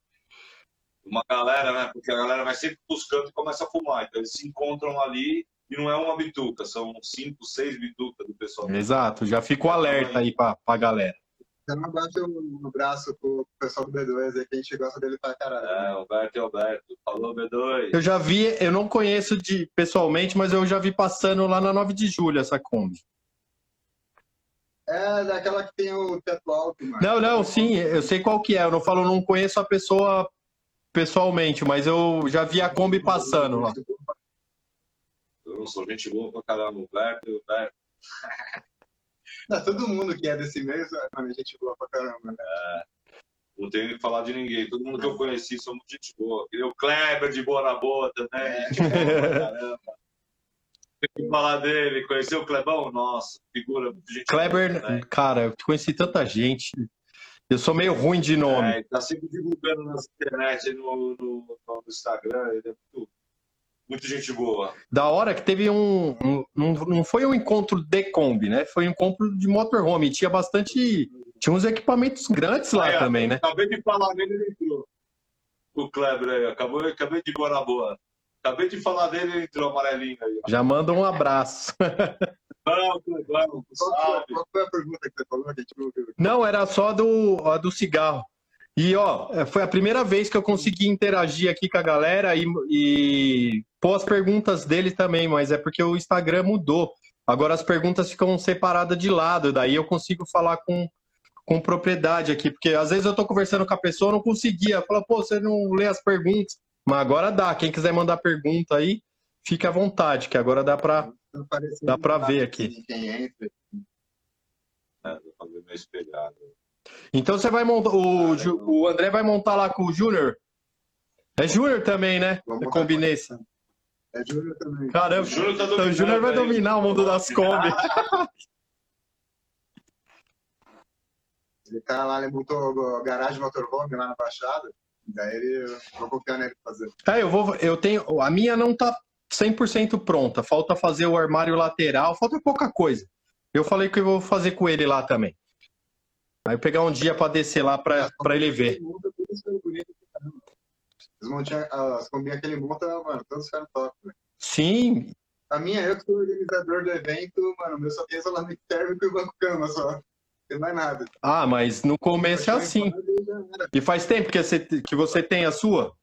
Uma galera, né? Porque a galera vai sempre buscando e começa a fumar. Então eles se encontram ali e não é uma bituca, são cinco, seis bitucas do pessoal. Exato, já fico alerta aí pra, pra galera. Você não bate o braço pro pessoal do B2 aí, que a gente gosta dele pra caralho. É, Alberto e Alberto. Falou, B2. Eu já vi, eu não conheço de pessoalmente, mas eu já vi passando lá na 9 de julho essa Kombi. É, daquela que tem o teto alto, mano. Não, não, sim, eu sei qual que é. Eu não falo, não conheço a pessoa pessoalmente, mas eu já vi a Kombi passando lá. Eu não sou gente boa pra caramba. Alberto e Alberto. Não, todo mundo que é desse meio, mano, é gente boa pra caramba. Né? Não tenho que falar de ninguém. Todo mundo que eu conheci são muito gente boa. O Kleber de Boa na Boa também. Gente boa pra caramba. Tem que falar dele. Conheceu o Clebão? Nossa, figura muito gente boa Kleber, também. cara, eu conheci tanta gente. Eu sou meio ruim de nome. É, ele tá sempre divulgando nas internet, no, no, no Instagram. Ele é muito, muito gente boa. Da hora que teve um, um- Não, não foi um encontro de Kombi, né? Foi um encontro de motorhome. Tinha bastante. Tinha uns equipamentos grandes lá ó, também, né? Acabei de falar dele, ele entrou. O Kleber aí, acabou, acabei de Boa na Boa. Acabei de falar dele, ele entrou amarelinho aí. ó. Já manda um abraço. Não, não ouviu? Não, era só do, a do cigarro. E, ó, foi a primeira vez que eu consegui interagir aqui com a galera e, e pôr as perguntas dele também, mas é porque o Instagram mudou. Agora as perguntas ficam separadas de lado, daí eu consigo falar com, com propriedade aqui, porque às vezes eu tô conversando com a pessoa, eu não conseguia. Fala, pô, você não lê as perguntas. Mas agora dá. Quem quiser mandar pergunta aí, fique à vontade, que agora dá pareceu Dá pra nada, ver aqui. Quem entra. É, vou fazer meu espelhado. Então você vai montar. O, Ah, Ju- o André vai montar lá com o Júnior. É Júnior também, né? Vamos Eu combinei. com- É Júnior também. Caramba, O Júnior tá então o Júnior vai dominar o mundo das Kombi. Ele tá lá, ele montou a garagem motorhome lá na Baixada. Daí ele, eu vou confiar nele pra fazer. É, eu vou. Eu tenho. A minha não tá 100% pronta. Falta fazer o armário lateral, falta pouca coisa. Eu falei que eu vou fazer com ele lá também. Aí pegar um dia pra descer lá pra, pra ele ver. Ele monta tudo isso é bonito pra caramba. As montinhas, as combinhas que ele monta, mano, todos ficaram top, velho. Sim, A minha, eu que sou organizador do evento, mano, meu só tem isolamento térmico e o banco cama só. Não tem mais nada. ah, mas no começo é assim. E faz tempo que você, que você tem a sua?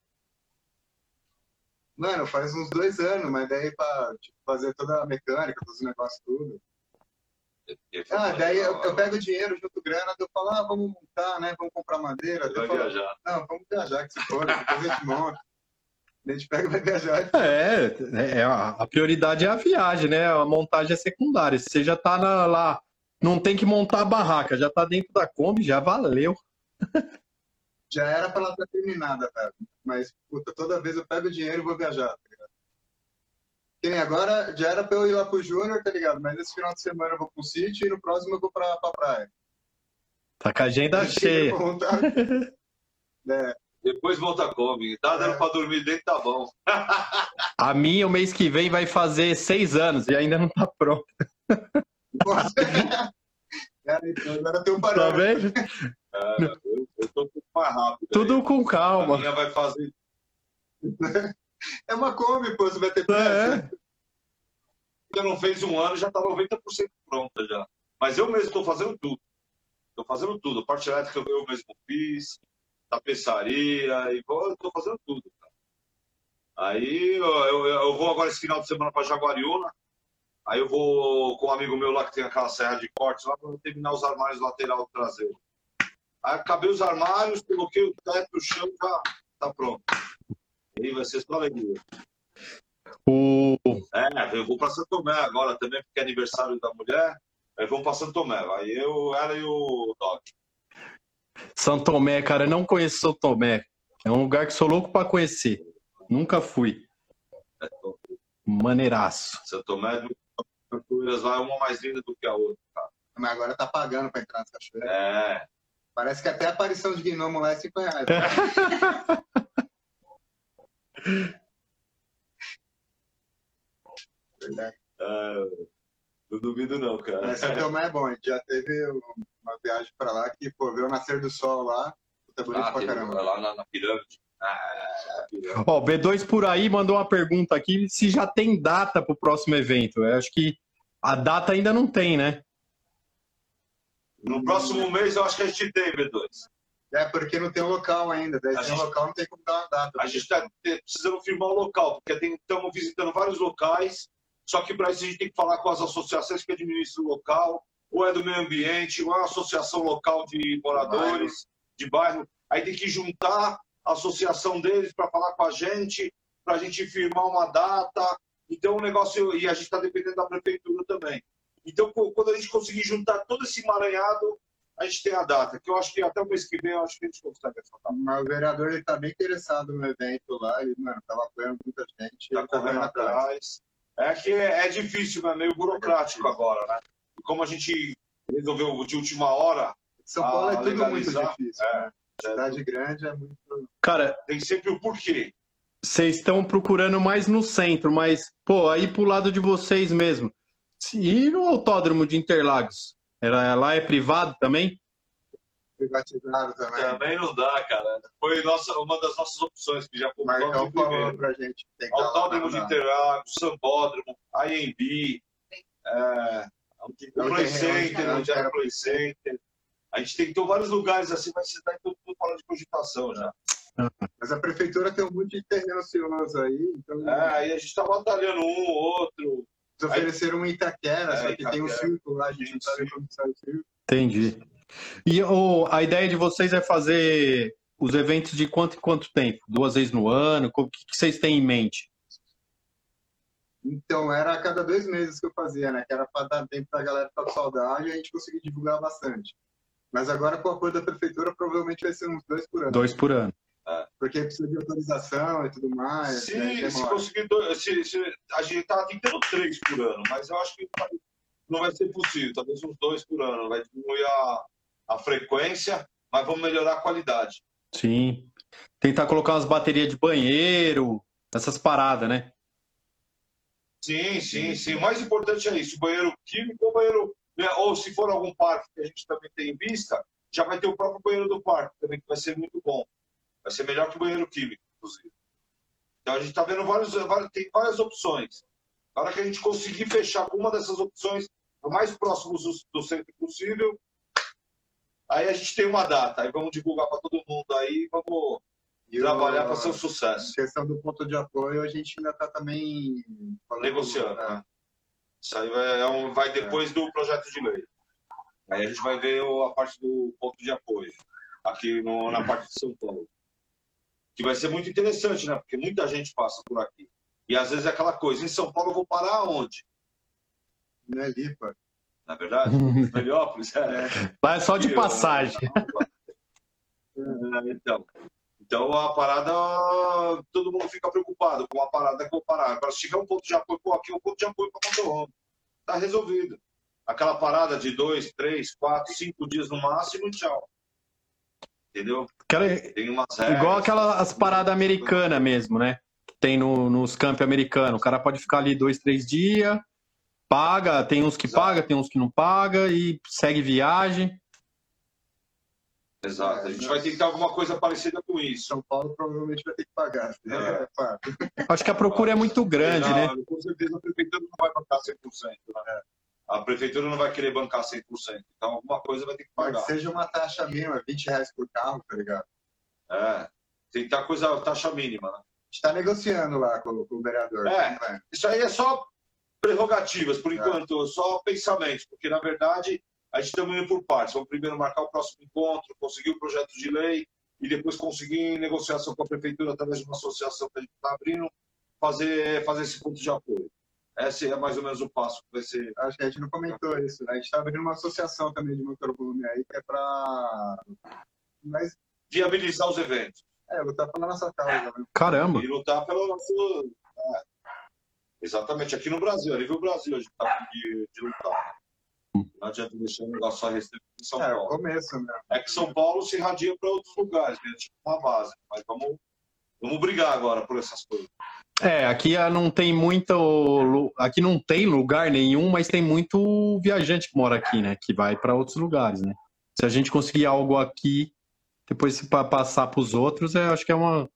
Mano, faz uns dois anos, mas daí pra tipo, fazer toda a mecânica, todos os negócios tudo. Ah, daí eu, eu pego o dinheiro, junto grana, eu falo, ah, vamos montar, né? Vamos comprar madeira. Vai eu falo, viajar. não, vamos viajar, que se for, depois a gente monta. A gente pega e vai viajar. É, é a, a prioridade é a viagem, né? A montagem é secundária. Se você já tá na- lá, não tem que montar a barraca, já tá dentro da Kombi, já valeu. Já era pra ela estar terminada, velho. Mas, puta, toda vez eu pego o dinheiro e vou viajar? Que nem agora, já era pra eu ir lá pro Júnior, tá ligado? Mas esse final de semana eu vou pro sítio e no próximo eu vou pra, pra praia. Tá com a agenda cheia. É, Depois volta a Kombi. Tá dando É. pra dormir dentro, tá bom. A minha, o mês que vem, vai fazer seis anos e ainda não tá pronto. nossa. Cara, então agora tem um Tá vendo? É, eu, eu tô um pouco mais rápido. Tudo aí. com A calma. minha vai fazer. É uma Kombi, pô, você vai ter É. pressa. Ainda não fez um ano, já tá 90% pronta já. Mas eu mesmo tô fazendo tudo. Tô fazendo tudo. A parte elétrica eu mesmo fiz, tapeçaria, e eu tô fazendo tudo. cara. Aí eu, eu- eu vou agora esse final de semana para Jaguariúna. Aí eu vou com um amigo meu lá que tem aquela serra de cortes lá para terminar os armários lateral do traseiro. Aí acabei os armários, coloquei o teto, o chão, já tá pronto. Aí vai ser só alegria. O, É, eu vou para Santo Tomé agora também, porque é aniversário da mulher. Aí vamos para Santo Tomé. Aí eu, ela e o Doc. São Tomé, cara, eu não conheço São Tomé. É um lugar que sou louco para conhecer. Nunca fui. É. Maneiraço. São Tomé do cachoeiras lá é uma mais linda do que a outra. Cara. Mas agora tá pagando pra entrar nas cachoeiras. É. Parece que até a aparição de gnomo lá é 5 reais. Verdade. é. Não duvido não, cara. Mas Tomé é bom. A gente já teve uma viagem pra lá que, pô, viu o nascer do sol lá. Puta bonito Ah, pra caramba. lá na, na pirâmide. Ah, pirâmide. Ó, o B2 por aí mandou uma pergunta aqui se já tem data para o próximo evento. Eu acho que a data ainda não tem, né? No próximo mês eu acho que a gente tem, B2. É, porque não tem um local ainda. Daí A sem gente- local não tem como dar uma data. A gente está precisando firmar um local, porque estamos visitando vários locais, só que para isso a gente tem que falar com as associações que administram o local, ou é do meio ambiente, ou é uma associação local de moradores, de bairro. Aí tem que juntar a associação deles para falar com a gente, para a gente firmar uma data. Então o negócio, e a gente está dependendo da prefeitura também. Então, quando a gente conseguir juntar todo esse emaranhado, a gente tem a data, que eu acho que até o mês que vem eu acho que a gente consegue essa data. Mas o vereador ele tá bem interessado no evento lá. Ele, mano, tava apoiando muita gente. tá ele tá correndo vendo atrás. atrás. É que é, é difícil, é meio burocrático agora, né? E como a gente resolveu de última hora, São Paulo é tudo muito difícil. É. né? Cidade grande é muito. Cara, tem sempre o porquê. vocês estão procurando mais no centro, mas, pô, aí pro lado de vocês mesmo. E no autódromo de Interlagos? Era, lá é privado também? Privatizado também. Também não dá, cara. Foi nossa, uma das nossas opções, que já logo Marcão de falou pra gente. Tem lá Autódromo de Interlagos, Sambódromo, IMB, é, o Não Play Center, onde era o Play Center. A gente tentou vários lugares assim, mas você está todo mundo falando de cogitação já. Mas a prefeitura tem um monte de terreno ocioso aí, então É, aí a gente tá batalhando um, outro. Eles ofereceram um Itaquera, É, só que tem um Itaquera. circo lá, a gente não sabe como sai o circo. Entendi. E ô, a ideia de vocês é fazer os eventos de quanto em quanto tempo? Duas vezes no ano? O que, que vocês têm em mente? Então era a cada dois meses que eu fazia, né? Que era para dar tempo pra galera ficar com saudade e a gente conseguir divulgar bastante. Mas agora, com o apoio da prefeitura, provavelmente vai ser uns dois por ano. Dois por ano. Porque precisa de autorização e tudo mais. Se, né? se conseguir dois, se, se- a gente tá tentando três por ano, mas eu acho que não vai- não vai ser possível. Talvez uns dois por ano. Vai diminuir a, a frequência, mas vamos melhorar a qualidade. Sim. Tentar colocar umas baterias de banheiro, essas paradas, né? Sim, sim, sim. O mais importante é isso: banheiro químico ou banheiro. né, Ou se for algum parque que a gente também tem em vista, já vai ter o próprio banheiro do parque também, que vai ser muito bom. Vai ser melhor que o banheiro químico, inclusive. Então a gente está vendo vários, tem várias opções. Na hora que a gente conseguir fechar com uma dessas opções, o mais próximo do, centro possível, aí a gente tem uma data. Aí vamos divulgar para todo mundo aí, vamos E trabalhar para ser um sucesso. questão do ponto de apoio, a gente ainda está também negociando. É. né? Isso aí vai, é um- vai depois do projeto de lei. Aí a gente vai ver a parte do ponto de apoio, aqui no- na parte de São Paulo. Que vai ser muito interessante, né? Porque muita gente passa por aqui. E às vezes é aquela coisa, em São Paulo eu vou parar aonde? Não é Lipa. Na verdade? Heliópolis? É. Lá é só de passagem. É, então. Então a parada, todo mundo fica preocupado com a parada que eu vou parar. Agora, se tiver um ponto de apoio, pô, aqui é um ponto de apoio para motorhome. Tá resolvido. Aquela parada de dois, três, quatro, cinco dias no máximo, tchau. Entendeu? Aquela- Tem umas regras. igual aquelas paradas americanas mesmo, né? Que tem no- nos campos americanos. O cara pode ficar ali dois, três dias, paga, tem uns que Exato. paga, tem uns que não paga e segue viagem. Exato. A gente vai tentar alguma coisa parecida com isso. São Paulo provavelmente vai ter que pagar. É. É, fato. Acho que a procura é muito grande, Não, né? Com certeza a prefeitura não vai bancar 100%. Né? A prefeitura não vai querer bancar 100%. Então alguma coisa vai ter que pagar. que seja uma taxa mínima, 20 reais por carro, tá ligado? É. Tentar coisa, taxa mínima, né? A gente tá negociando lá com, com o vereador. É. Vai. Isso aí é só prerrogativas, por É. enquanto, só pensamentos, porque na verdade a gente está indo por partes. Vamos primeiro marcar o próximo encontro, conseguir o projeto de lei e depois conseguir negociação com a prefeitura através de uma associação que a gente está abrindo, fazer, fazer esse ponto de apoio. Esse é mais ou menos o passo que vai ser. Acho que a gente não comentou isso. né? A gente tá abrindo uma associação também de motorhome aí, que é pra. Mas Viabilizar os eventos. É, lutar pela nossa causa. Né? Caramba. E lutar pelo nosso. é. Exatamente, aqui no Brasil, a nível Brasil, a gente tá de, de lutar. Não adianta deixar o negócio só restrito em São É, o Paulo. começo, né? É que São Paulo se irradia para outros lugares, né? Tipo uma base. Mas vamos, vamos brigar agora por essas coisas. É, aqui ah, não tem muito. Aqui não tem lugar nenhum, mas tem muito viajante que mora aqui, né? Que vai para outros lugares, né? Se a gente conseguir algo aqui, depois se pa- passar para os outros, eu acho que é uma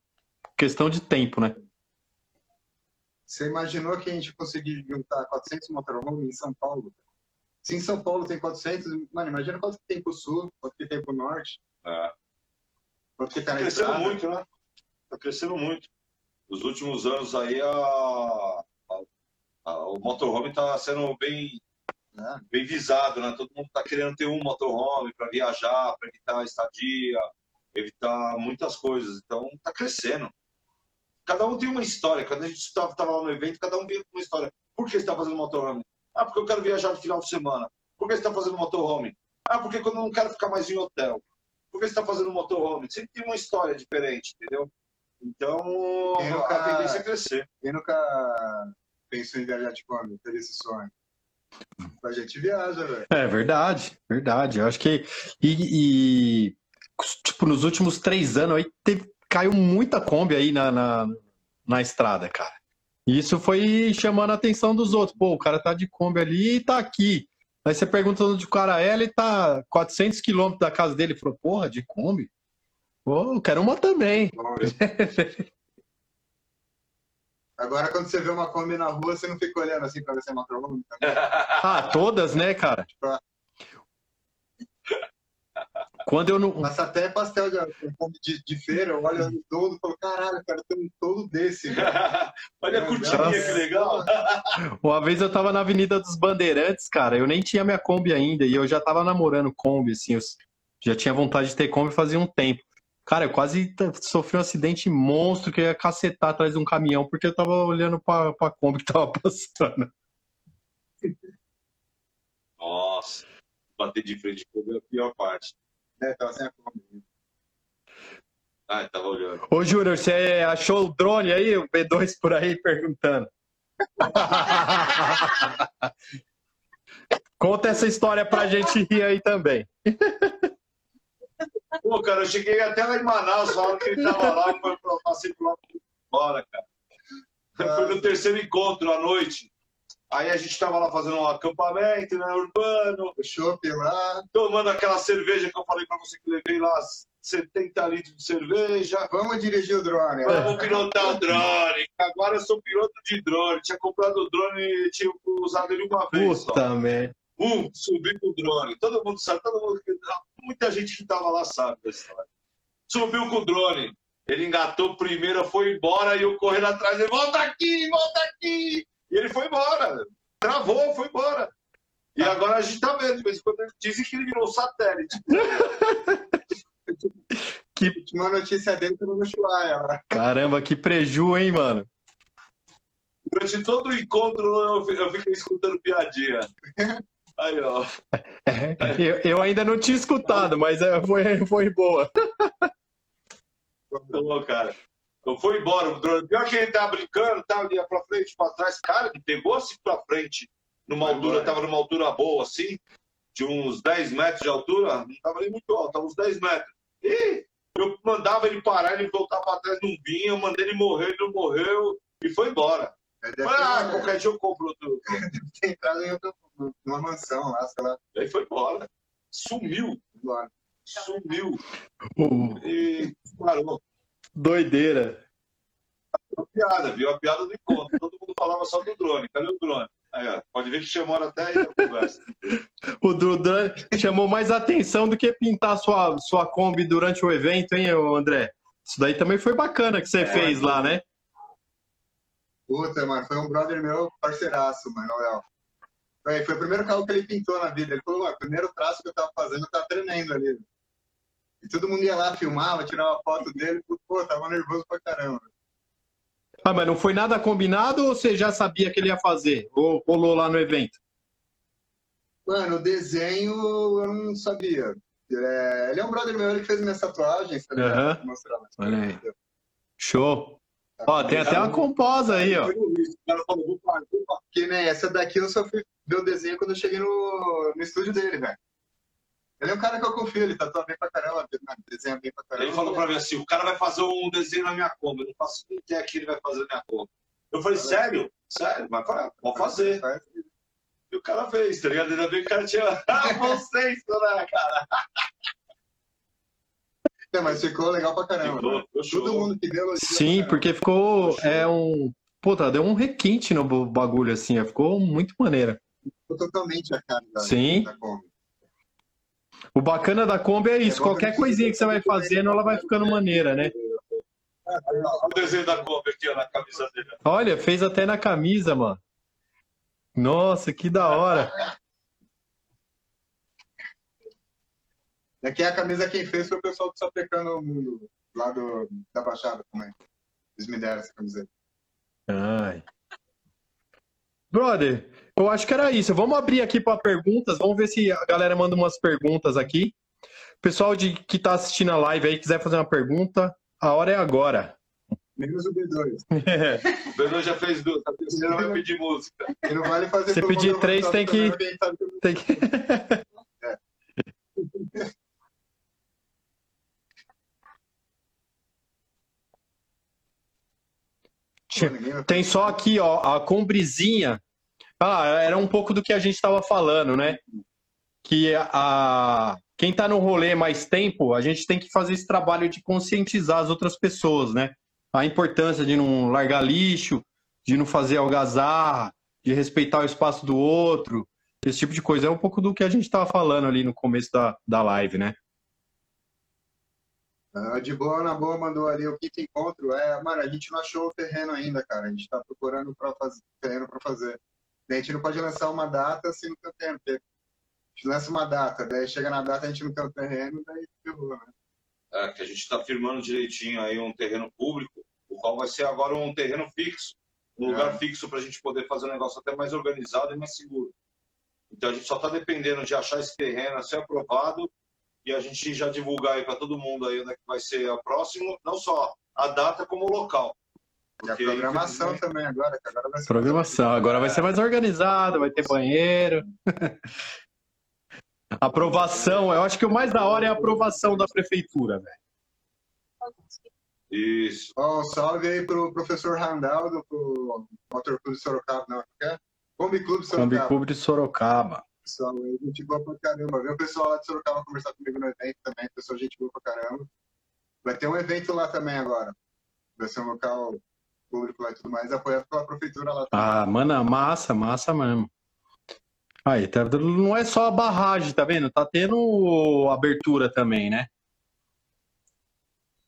questão de tempo, né? Você imaginou que a gente conseguir juntar 400 motorhome em São Paulo? Se em São Paulo tem 400, mano, imagina quanto que tem pro sul, quanto que tem pro norte, É. quanto que tá na crescendo estrada. muito, né? Tá crescendo muito. Nos últimos anos aí, a, a- a- o motorhome tá sendo bem, né? bem visado, né? Todo mundo tá querendo ter um motorhome para viajar, para evitar estadia, evitar muitas coisas. Então, tá crescendo. Cada um tem uma história. Quando a gente estava lá no evento, cada um vinha com uma história. Por que você está fazendo motorhome? Ah, porque eu quero viajar no final de semana. Por que você está fazendo motorhome? Ah, porque quando eu não quero ficar mais em hotel. Por que você está fazendo motorhome? Sempre tem uma história diferente, entendeu? Então, Quem nunca- a tendência é crescer. Quem nunca pensou em viajar de Kombi, teve esse sonho? A gente viaja, velho. É verdade, verdade. Eu acho que. E, e, tipo, nos últimos três anos aí teve, caiu muita Kombi aí na, na, na estrada, cara. E isso foi chamando a atenção dos outros. Pô, o cara tá de Kombi ali e tá aqui. Aí você pergunta onde o cara é, ele tá 400 quilômetros da casa dele. Ele falou, porra, de Kombi? Eu quero uma também. Agora, quando você vê uma Kombi na rua, você não fica olhando assim pra ver se é motorhome? Ah, todas, né, cara? Quando eu não. Passa até pastel de, de, de feira, eu olho no todo e falo, caralho, cara, tem um todo desse. velho." Olha a cortininha, que legal. Uma vez eu tava na Avenida dos Bandeirantes, cara, eu nem tinha minha Kombi ainda, e eu já tava namorando Kombi, assim, eu já tinha vontade de ter Kombi fazia um tempo. Cara, eu quase sofri um acidente monstro que eu ia cacetar atrás de um caminhão, porque eu tava olhando pra, pra Kombi que tava passando. Nossa, bater de frente foi a pior parte. É, tava sem a Kombi. Ah, tava olhando. Ô, Júnior, você achou o drone aí, o B2 por aí, perguntando? Conta essa história pra gente rir aí também. Pô, cara, eu cheguei até lá em Manaus, na hora que ele tava lá, foi pra, passei por lá fora, cara. Foi no terceiro encontro à noite. Aí a gente tava lá fazendo um acampamento, né, urbano, chopp lá. tomando aquela cerveja que eu falei pra você que levei lá 70 litros de cerveja. Vamos dirigir o drone. né? Vamos pilotar o drone. Agora eu sou piloto de drone. Tinha comprado o drone e tinha usado ele uma vez só. Puta merda. Bum, subi com o drone. Todo mundo sabe, todo mundo, muita gente que estava lá sabe da história. Subiu com o drone. Ele engatou primeiro, foi embora e eu correndo atrás. Ele, volta aqui, volta aqui. E ele foi embora. Travou, foi embora. E agora a gente tá vendo, de vez em quando eles dizem que ele virou um satélite. Uma notícia dele no Ushuaia. lá. Caramba, que preju, hein, mano? Durante todo o encontro eu eu fiquei escutando piadinha. Aí, ó. Eu, eu ainda não tinha escutado, mas é, foi, foi boa. Ô, cara. Eu fui embora, o drone. Pior que ele tava brincando, tava ia pra frente, pra trás. Cara, ele pegou assim pra frente, numa altura, embora. tava numa altura boa, assim, de uns 10 metros de altura. Não tava nem muito alto, tava uns 10 metros. E eu mandava ele parar, ele voltar pra trás, não vinha. Eu mandei ele morrer, ele não morreu. E foi embora. Falei, ah, qualquer dia eu compro outro. ter entrado em outra, numa mansão lá, sei lá. Aí foi embora. Sumiu, Embora. sumiu. Uh, E parou. doideira. Uma piada, viu? A piada do encontro. Todo mundo falava só do drone. Cadê o drone? Aí, ó, pode ver que chamaram até aí na conversa. O Dudan chamou mais atenção do que pintar sua, sua Kombi durante o evento, hein, André? Isso daí também foi bacana que você É, fez lá, né? Puta, mano, foi um brother meu, parceiraço, mano, o Léo. Foi, foi o primeiro carro que ele pintou na vida. Ele falou, o primeiro traço que eu tava fazendo, eu tava tremendo ali. E todo mundo ia lá, filmava, tirava foto dele. Pô, tava nervoso pra caramba. Ah, mas não foi nada combinado ou você já sabia que ele ia fazer? Ou rolou lá no evento? Mano, o desenho eu não sabia. É, ele é um brother meu, ele que fez minhas tatuagens, tá ligado? Lá. Olha aí. Show. Ó, tem até uma composa aí, ó. O cara falou, vou parar, vou parar. Que nem essa daqui eu só fui o desenho quando eu cheguei no, no estúdio dele, velho. Ele é um cara que eu confio, ele tatua bem pra caramba, desenha bem pra caramba. Ele falou pra mim assim: o cara vai fazer um desenho na minha Kombi. Eu não faço ideia que ele vai fazer na minha Kombi. Eu falei, sério? Sério? Mas pode fazer. E o cara fez, tá ligado? Ainda bem que o cara tinha. Ah, vocês, né, cara? É, mas ficou legal pra caramba. Ficou, velho. ficou. Todo mundo que deu Sim, porque ficou. É um. Puta, deu um requinte no bagulho, assim. Ficou muito maneira. Totalmente a cara da, Sim. da Kombi. O bacana da Kombi é isso. É Qualquer que coisinha que você vai fazendo, ela vai ficando maneira, né? Olha o desenho da Kombi aqui, ó, na camisa dele. Olha, fez até na camisa, mano. Nossa, que da hora. Daqui a camisa quem fez foi o pessoal do Sapecando o Mundo, lá do, da Baixada também. Eles me deram essa camiseta. Ai. Brother, eu acho que era isso. Vamos abrir aqui para perguntas. Vamos ver se a galera manda umas perguntas aqui. Pessoal de, que tá assistindo a live aí, quiser fazer uma pergunta, a hora é agora. Menos o B2. O Beno já fez duas, a terceira vai pedir música. E não vale fazer Se pedir três, tem que- eu- Tem que... Vai- Tem só aqui, ó, a combrizinha. Ah, era um pouco do que a gente estava falando, né? Que a quem tá no rolê mais tempo, a gente tem que fazer esse trabalho de conscientizar as outras pessoas, né? A importância de não largar lixo, de não fazer algazarra, de respeitar o espaço do outro, esse tipo de coisa. É um pouco do que a gente estava falando ali no começo da, da live, né? De boa, na boa, mandou ali o quinto encontro. É, mano, a gente não achou o terreno ainda, cara. A gente tá procurando para fazer terreno para fazer. Daí a gente não pode lançar uma data se não tem terreno. Porque a gente lança uma data, daí chega na data a gente não tem o terreno, daí ferrou, né? É, que a gente está firmando direitinho aí um terreno público, o qual vai ser agora um terreno fixo, um É. lugar fixo para a gente poder fazer um negócio até mais organizado e mais seguro. Então a gente só está dependendo de achar esse terreno, ser aprovado e a gente já divulgar aí para todo mundo aí onde é que vai ser o próximo, não só a data como o local. E a programação também agora, que agora vai ser. Programação. Agora vai ser mais organizado, vai ter banheiro. Aprovação. Eu acho que o mais da hora é a aprovação da prefeitura, velho. Isso. Um salve aí pro professor Randaldo, pro Motor Clube de Sorocaba, não, é? Combi Clube de Combi Sorocaba. Clube de Sorocaba. Pessoal, gente boa pra caramba. Veio o pessoal lá de Sorocaba conversar comigo no evento também, pessoal, gente boa pra caramba. Vai ter um evento lá também agora. Vai ser um local público lá e tudo mais, apoiado pela prefeitura lá. Ah, mano, massa, massa mesmo. Aí, tá, não é só a barragem, tá vendo? Tá tendo abertura também, né?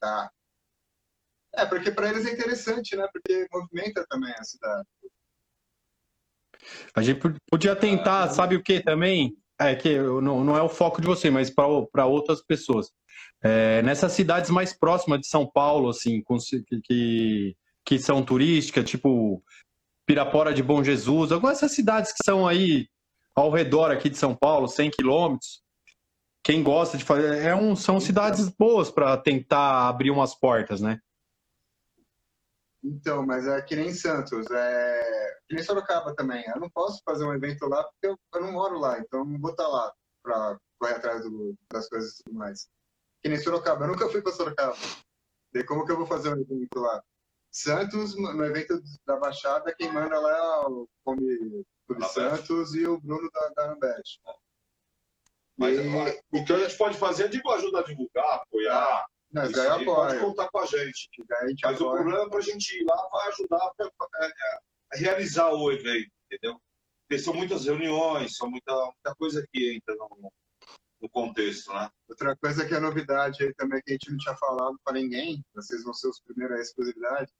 Tá. É, porque para eles é interessante, né? Porque movimenta também a cidade. A gente pod- podia tentar, sabe o que também? É que não, não é o foco de você, mas para outras pessoas. É, nessas cidades mais próximas de São Paulo, assim, que, que, que são turísticas, tipo Pirapora de Bom Jesus, algumas dessas cidades que são aí ao redor aqui de São Paulo, 100 quilômetros. Quem gosta de fazer. É um, são cidades boas para tentar abrir umas portas, né? Então, mas é que nem Santos, é que nem Sorocaba também. Eu não posso fazer um evento lá porque eu, eu não moro lá, então eu não vou estar lá para correr atrás do- das coisas e tudo mais. Que nem Sorocaba, eu nunca fui para Sorocaba. Daí como que eu vou fazer um evento lá? Santos, no evento da Baixada, quem manda lá é o Come. Santos e o Bruno da, da. Mas E- o que a gente pode fazer é tipo, ajudar a divulgar, apoiar. Isso daí eu aí pode contar com a gente. A Mas o apoia. problema é para a gente ir lá vai ajudar pra, é, é, a realizar o evento, entendeu? Porque são muitas reuniões, são muita, muita coisa que entra no, no contexto, né? Outra coisa que é novidade aí também, que a gente não tinha falado para ninguém, vocês vão ser os primeiros a exclusividade,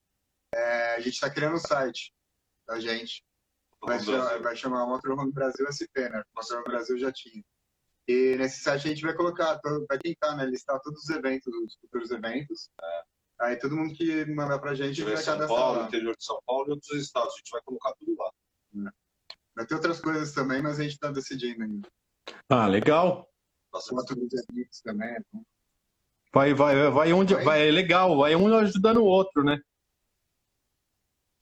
é, a gente está criando um site da gente. Vai, chamar, vai chamar Motorhome Brasil SP, né? Motorhome Brasil já tinha. E nesse site a gente vai colocar, vai tentar né, listar todos os eventos, os futuros eventos. Aí todo mundo que mandar pra gente vai São Paulo, lá. interior de São Paulo e outros estados, a gente vai colocar tudo lá. Vai ter outras coisas também, mas a gente está decidindo ainda. Ah, legal. Amigos também. é. Vai, vai, vai onde. Vai. Vai, é legal, vai um ajudando o outro, né?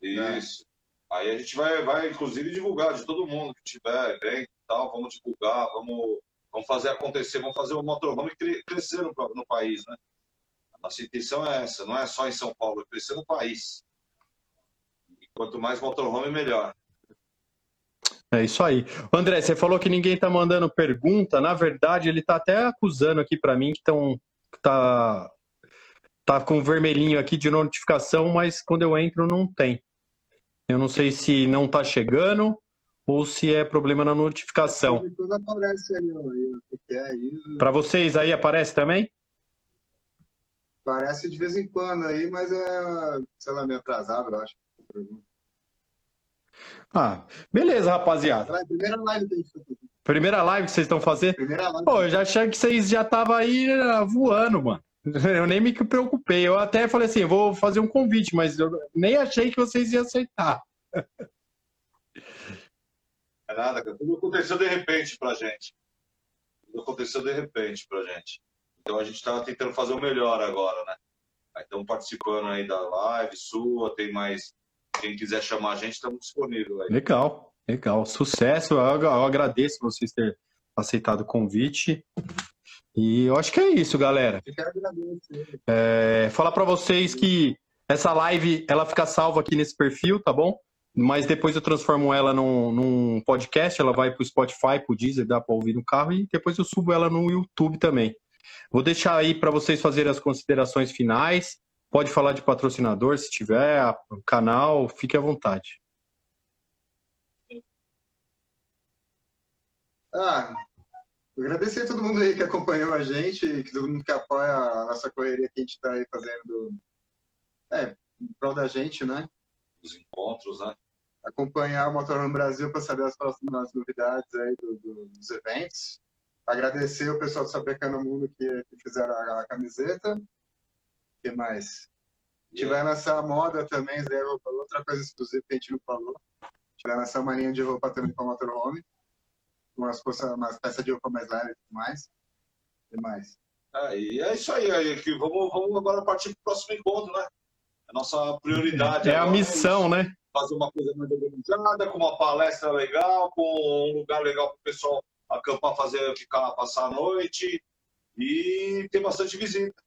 Isso. Aí a gente vai, vai, inclusive, divulgar de todo mundo que tiver evento e tal, vamos divulgar, vamos, vamos fazer acontecer, vamos fazer o motorhome cre- crescer no, no país, né? A nossa intenção é essa, não é só em São Paulo, é crescer no país. E quanto mais motorhome, melhor. É isso aí. André, você falou que ninguém tá mandando pergunta. Na verdade, ele tá até acusando aqui pra mim que estão. Tá, tá com vermelhinho aqui de notificação, mas quando eu entro não tem. Eu não sei se não tá chegando ou se é problema na notificação. Aparece que é. Para vocês aí aparece também? Parece de vez em quando aí, mas é, sei lá, meio atrasado, eu acho. Ah, beleza, rapaziada. Primeira live fez. Primeira live que vocês estão fazendo? Primeira live. Pô, eu já achei que vocês já estavam aí ah, voando, mano. Eu nem me preocupei. Eu até falei assim, vou fazer um convite, mas eu nem achei que vocês iam aceitar. É nada, cara. Tudo aconteceu de repente pra gente. Tudo aconteceu de repente pra gente. Então a gente tá tentando fazer o melhor agora, né? Aí estamos participando aí da live sua, tem mais. Quem quiser chamar a gente, estamos disponíveis aí. Legal, legal. Sucesso. Eu, ag- eu agradeço vocês terem aceitado o convite. E eu acho que é isso, galera. É, falar para vocês que essa live ela fica salva aqui nesse perfil, tá bom? Mas depois eu transformo ela num, num podcast, ela vai pro Spotify, pro Deezer, dá para ouvir no carro e depois eu subo ela no YouTube também. Vou deixar aí para vocês fazerem as considerações finais. Pode falar de patrocinador se tiver, canal, fique à vontade. Ah, agradecer a todo mundo aí que acompanhou a gente, que todo mundo que apoia a nossa correria que a gente está aí fazendo. É, em prol da gente, né? Os encontros, né? acompanhar o Motorhome Brasil para saber as próximas novidades aí do- do- dos eventos. Agradecer o pessoal do Saber no Mundo que, que fizeram a, a camiseta. O que mais? A gente vai lançar moda também, Zé, outra coisa exclusiva que a gente não falou. A gente vai lançar uma linha de roupa também para o Motorhome. Umas, umas peças de roupa mais leve e tudo mais. O que mais? É, e é isso aí, aí que vamos, vamos agora partir para o próximo encontro, né? A nossa prioridade É a agora missão, né? fazer uma coisa mais organizada, com uma palestra legal, com um lugar legal para o pessoal acampar, fazer, ficar lá, passar a noite e ter bastante visita.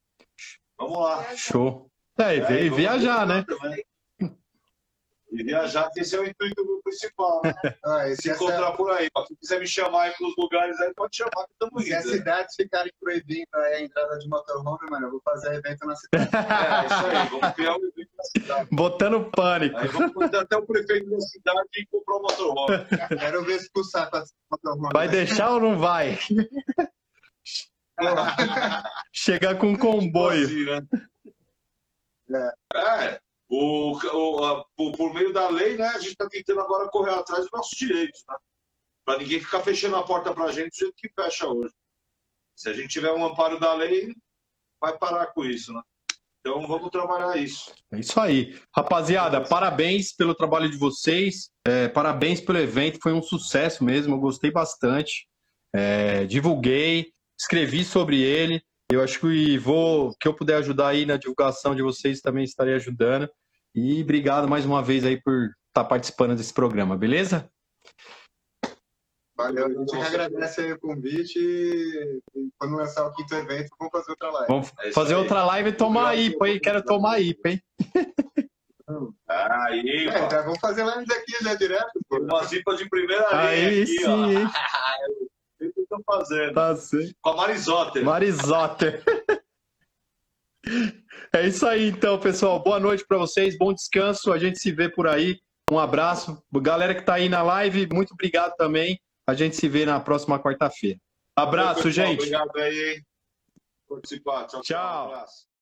Vamos lá. Show. É, e É, viajar, né? também. E viajar, que esse é o intuito principal. Né? Ah, Se se, encontrar por aí. Quem quiser me chamar aí pros lugares aí, pode chamar que estamos se as indo. né? cidades ficarem proibindo aí a entrada de motorhome, mano, eu vou fazer evento na cidade. É, isso aí. Vamos criar um evento na cidade. Botando pânico. Aí vamos até o prefeito da cidade e comprar um motorhome. Quero ver se pulsar para motorhome. Vai deixar ou não vai? Chegar com um comboio. Assim, né? É. O, o, a- por, por meio da lei, né, a gente está tentando agora correr atrás dos nossos direitos, né? Para ninguém ficar fechando a porta para a gente do jeito que fecha hoje. Se a gente tiver um amparo da lei, vai parar com isso, né? Então vamos trabalhar isso. É isso aí. Rapaziada, parabéns pelo trabalho de vocês. É, parabéns pelo evento. Foi um sucesso mesmo. Eu gostei bastante. É, divulguei, escrevi sobre ele. Eu acho que vou, que eu puder ajudar aí na divulgação de vocês, também estarei ajudando. E obrigado mais uma vez aí por estar participando desse programa, beleza? Valeu, a gente que agradece aí o convite e quando lançar o quinto evento, vamos fazer outra live. Vamos É fazer aí. outra live e tomar IPA, hein? Quero tomar IPA, hein? Aí, É, já vamos fazer lives aqui, né, direto, pô. uma zipa de primeira linha Aí aqui, sim, ó. que estão fazendo? Tá certo. Com a Marisotter. Marisotter. É isso aí, então, pessoal. Boa noite para vocês, bom descanso. A gente se vê por aí. Um abraço. Galera que tá aí na live, muito obrigado também. A gente se vê na próxima quarta-feira. Abraço, Pessoal, gente. Obrigado aí, hein? Participar. Tchau, tchau. Tchau. Um.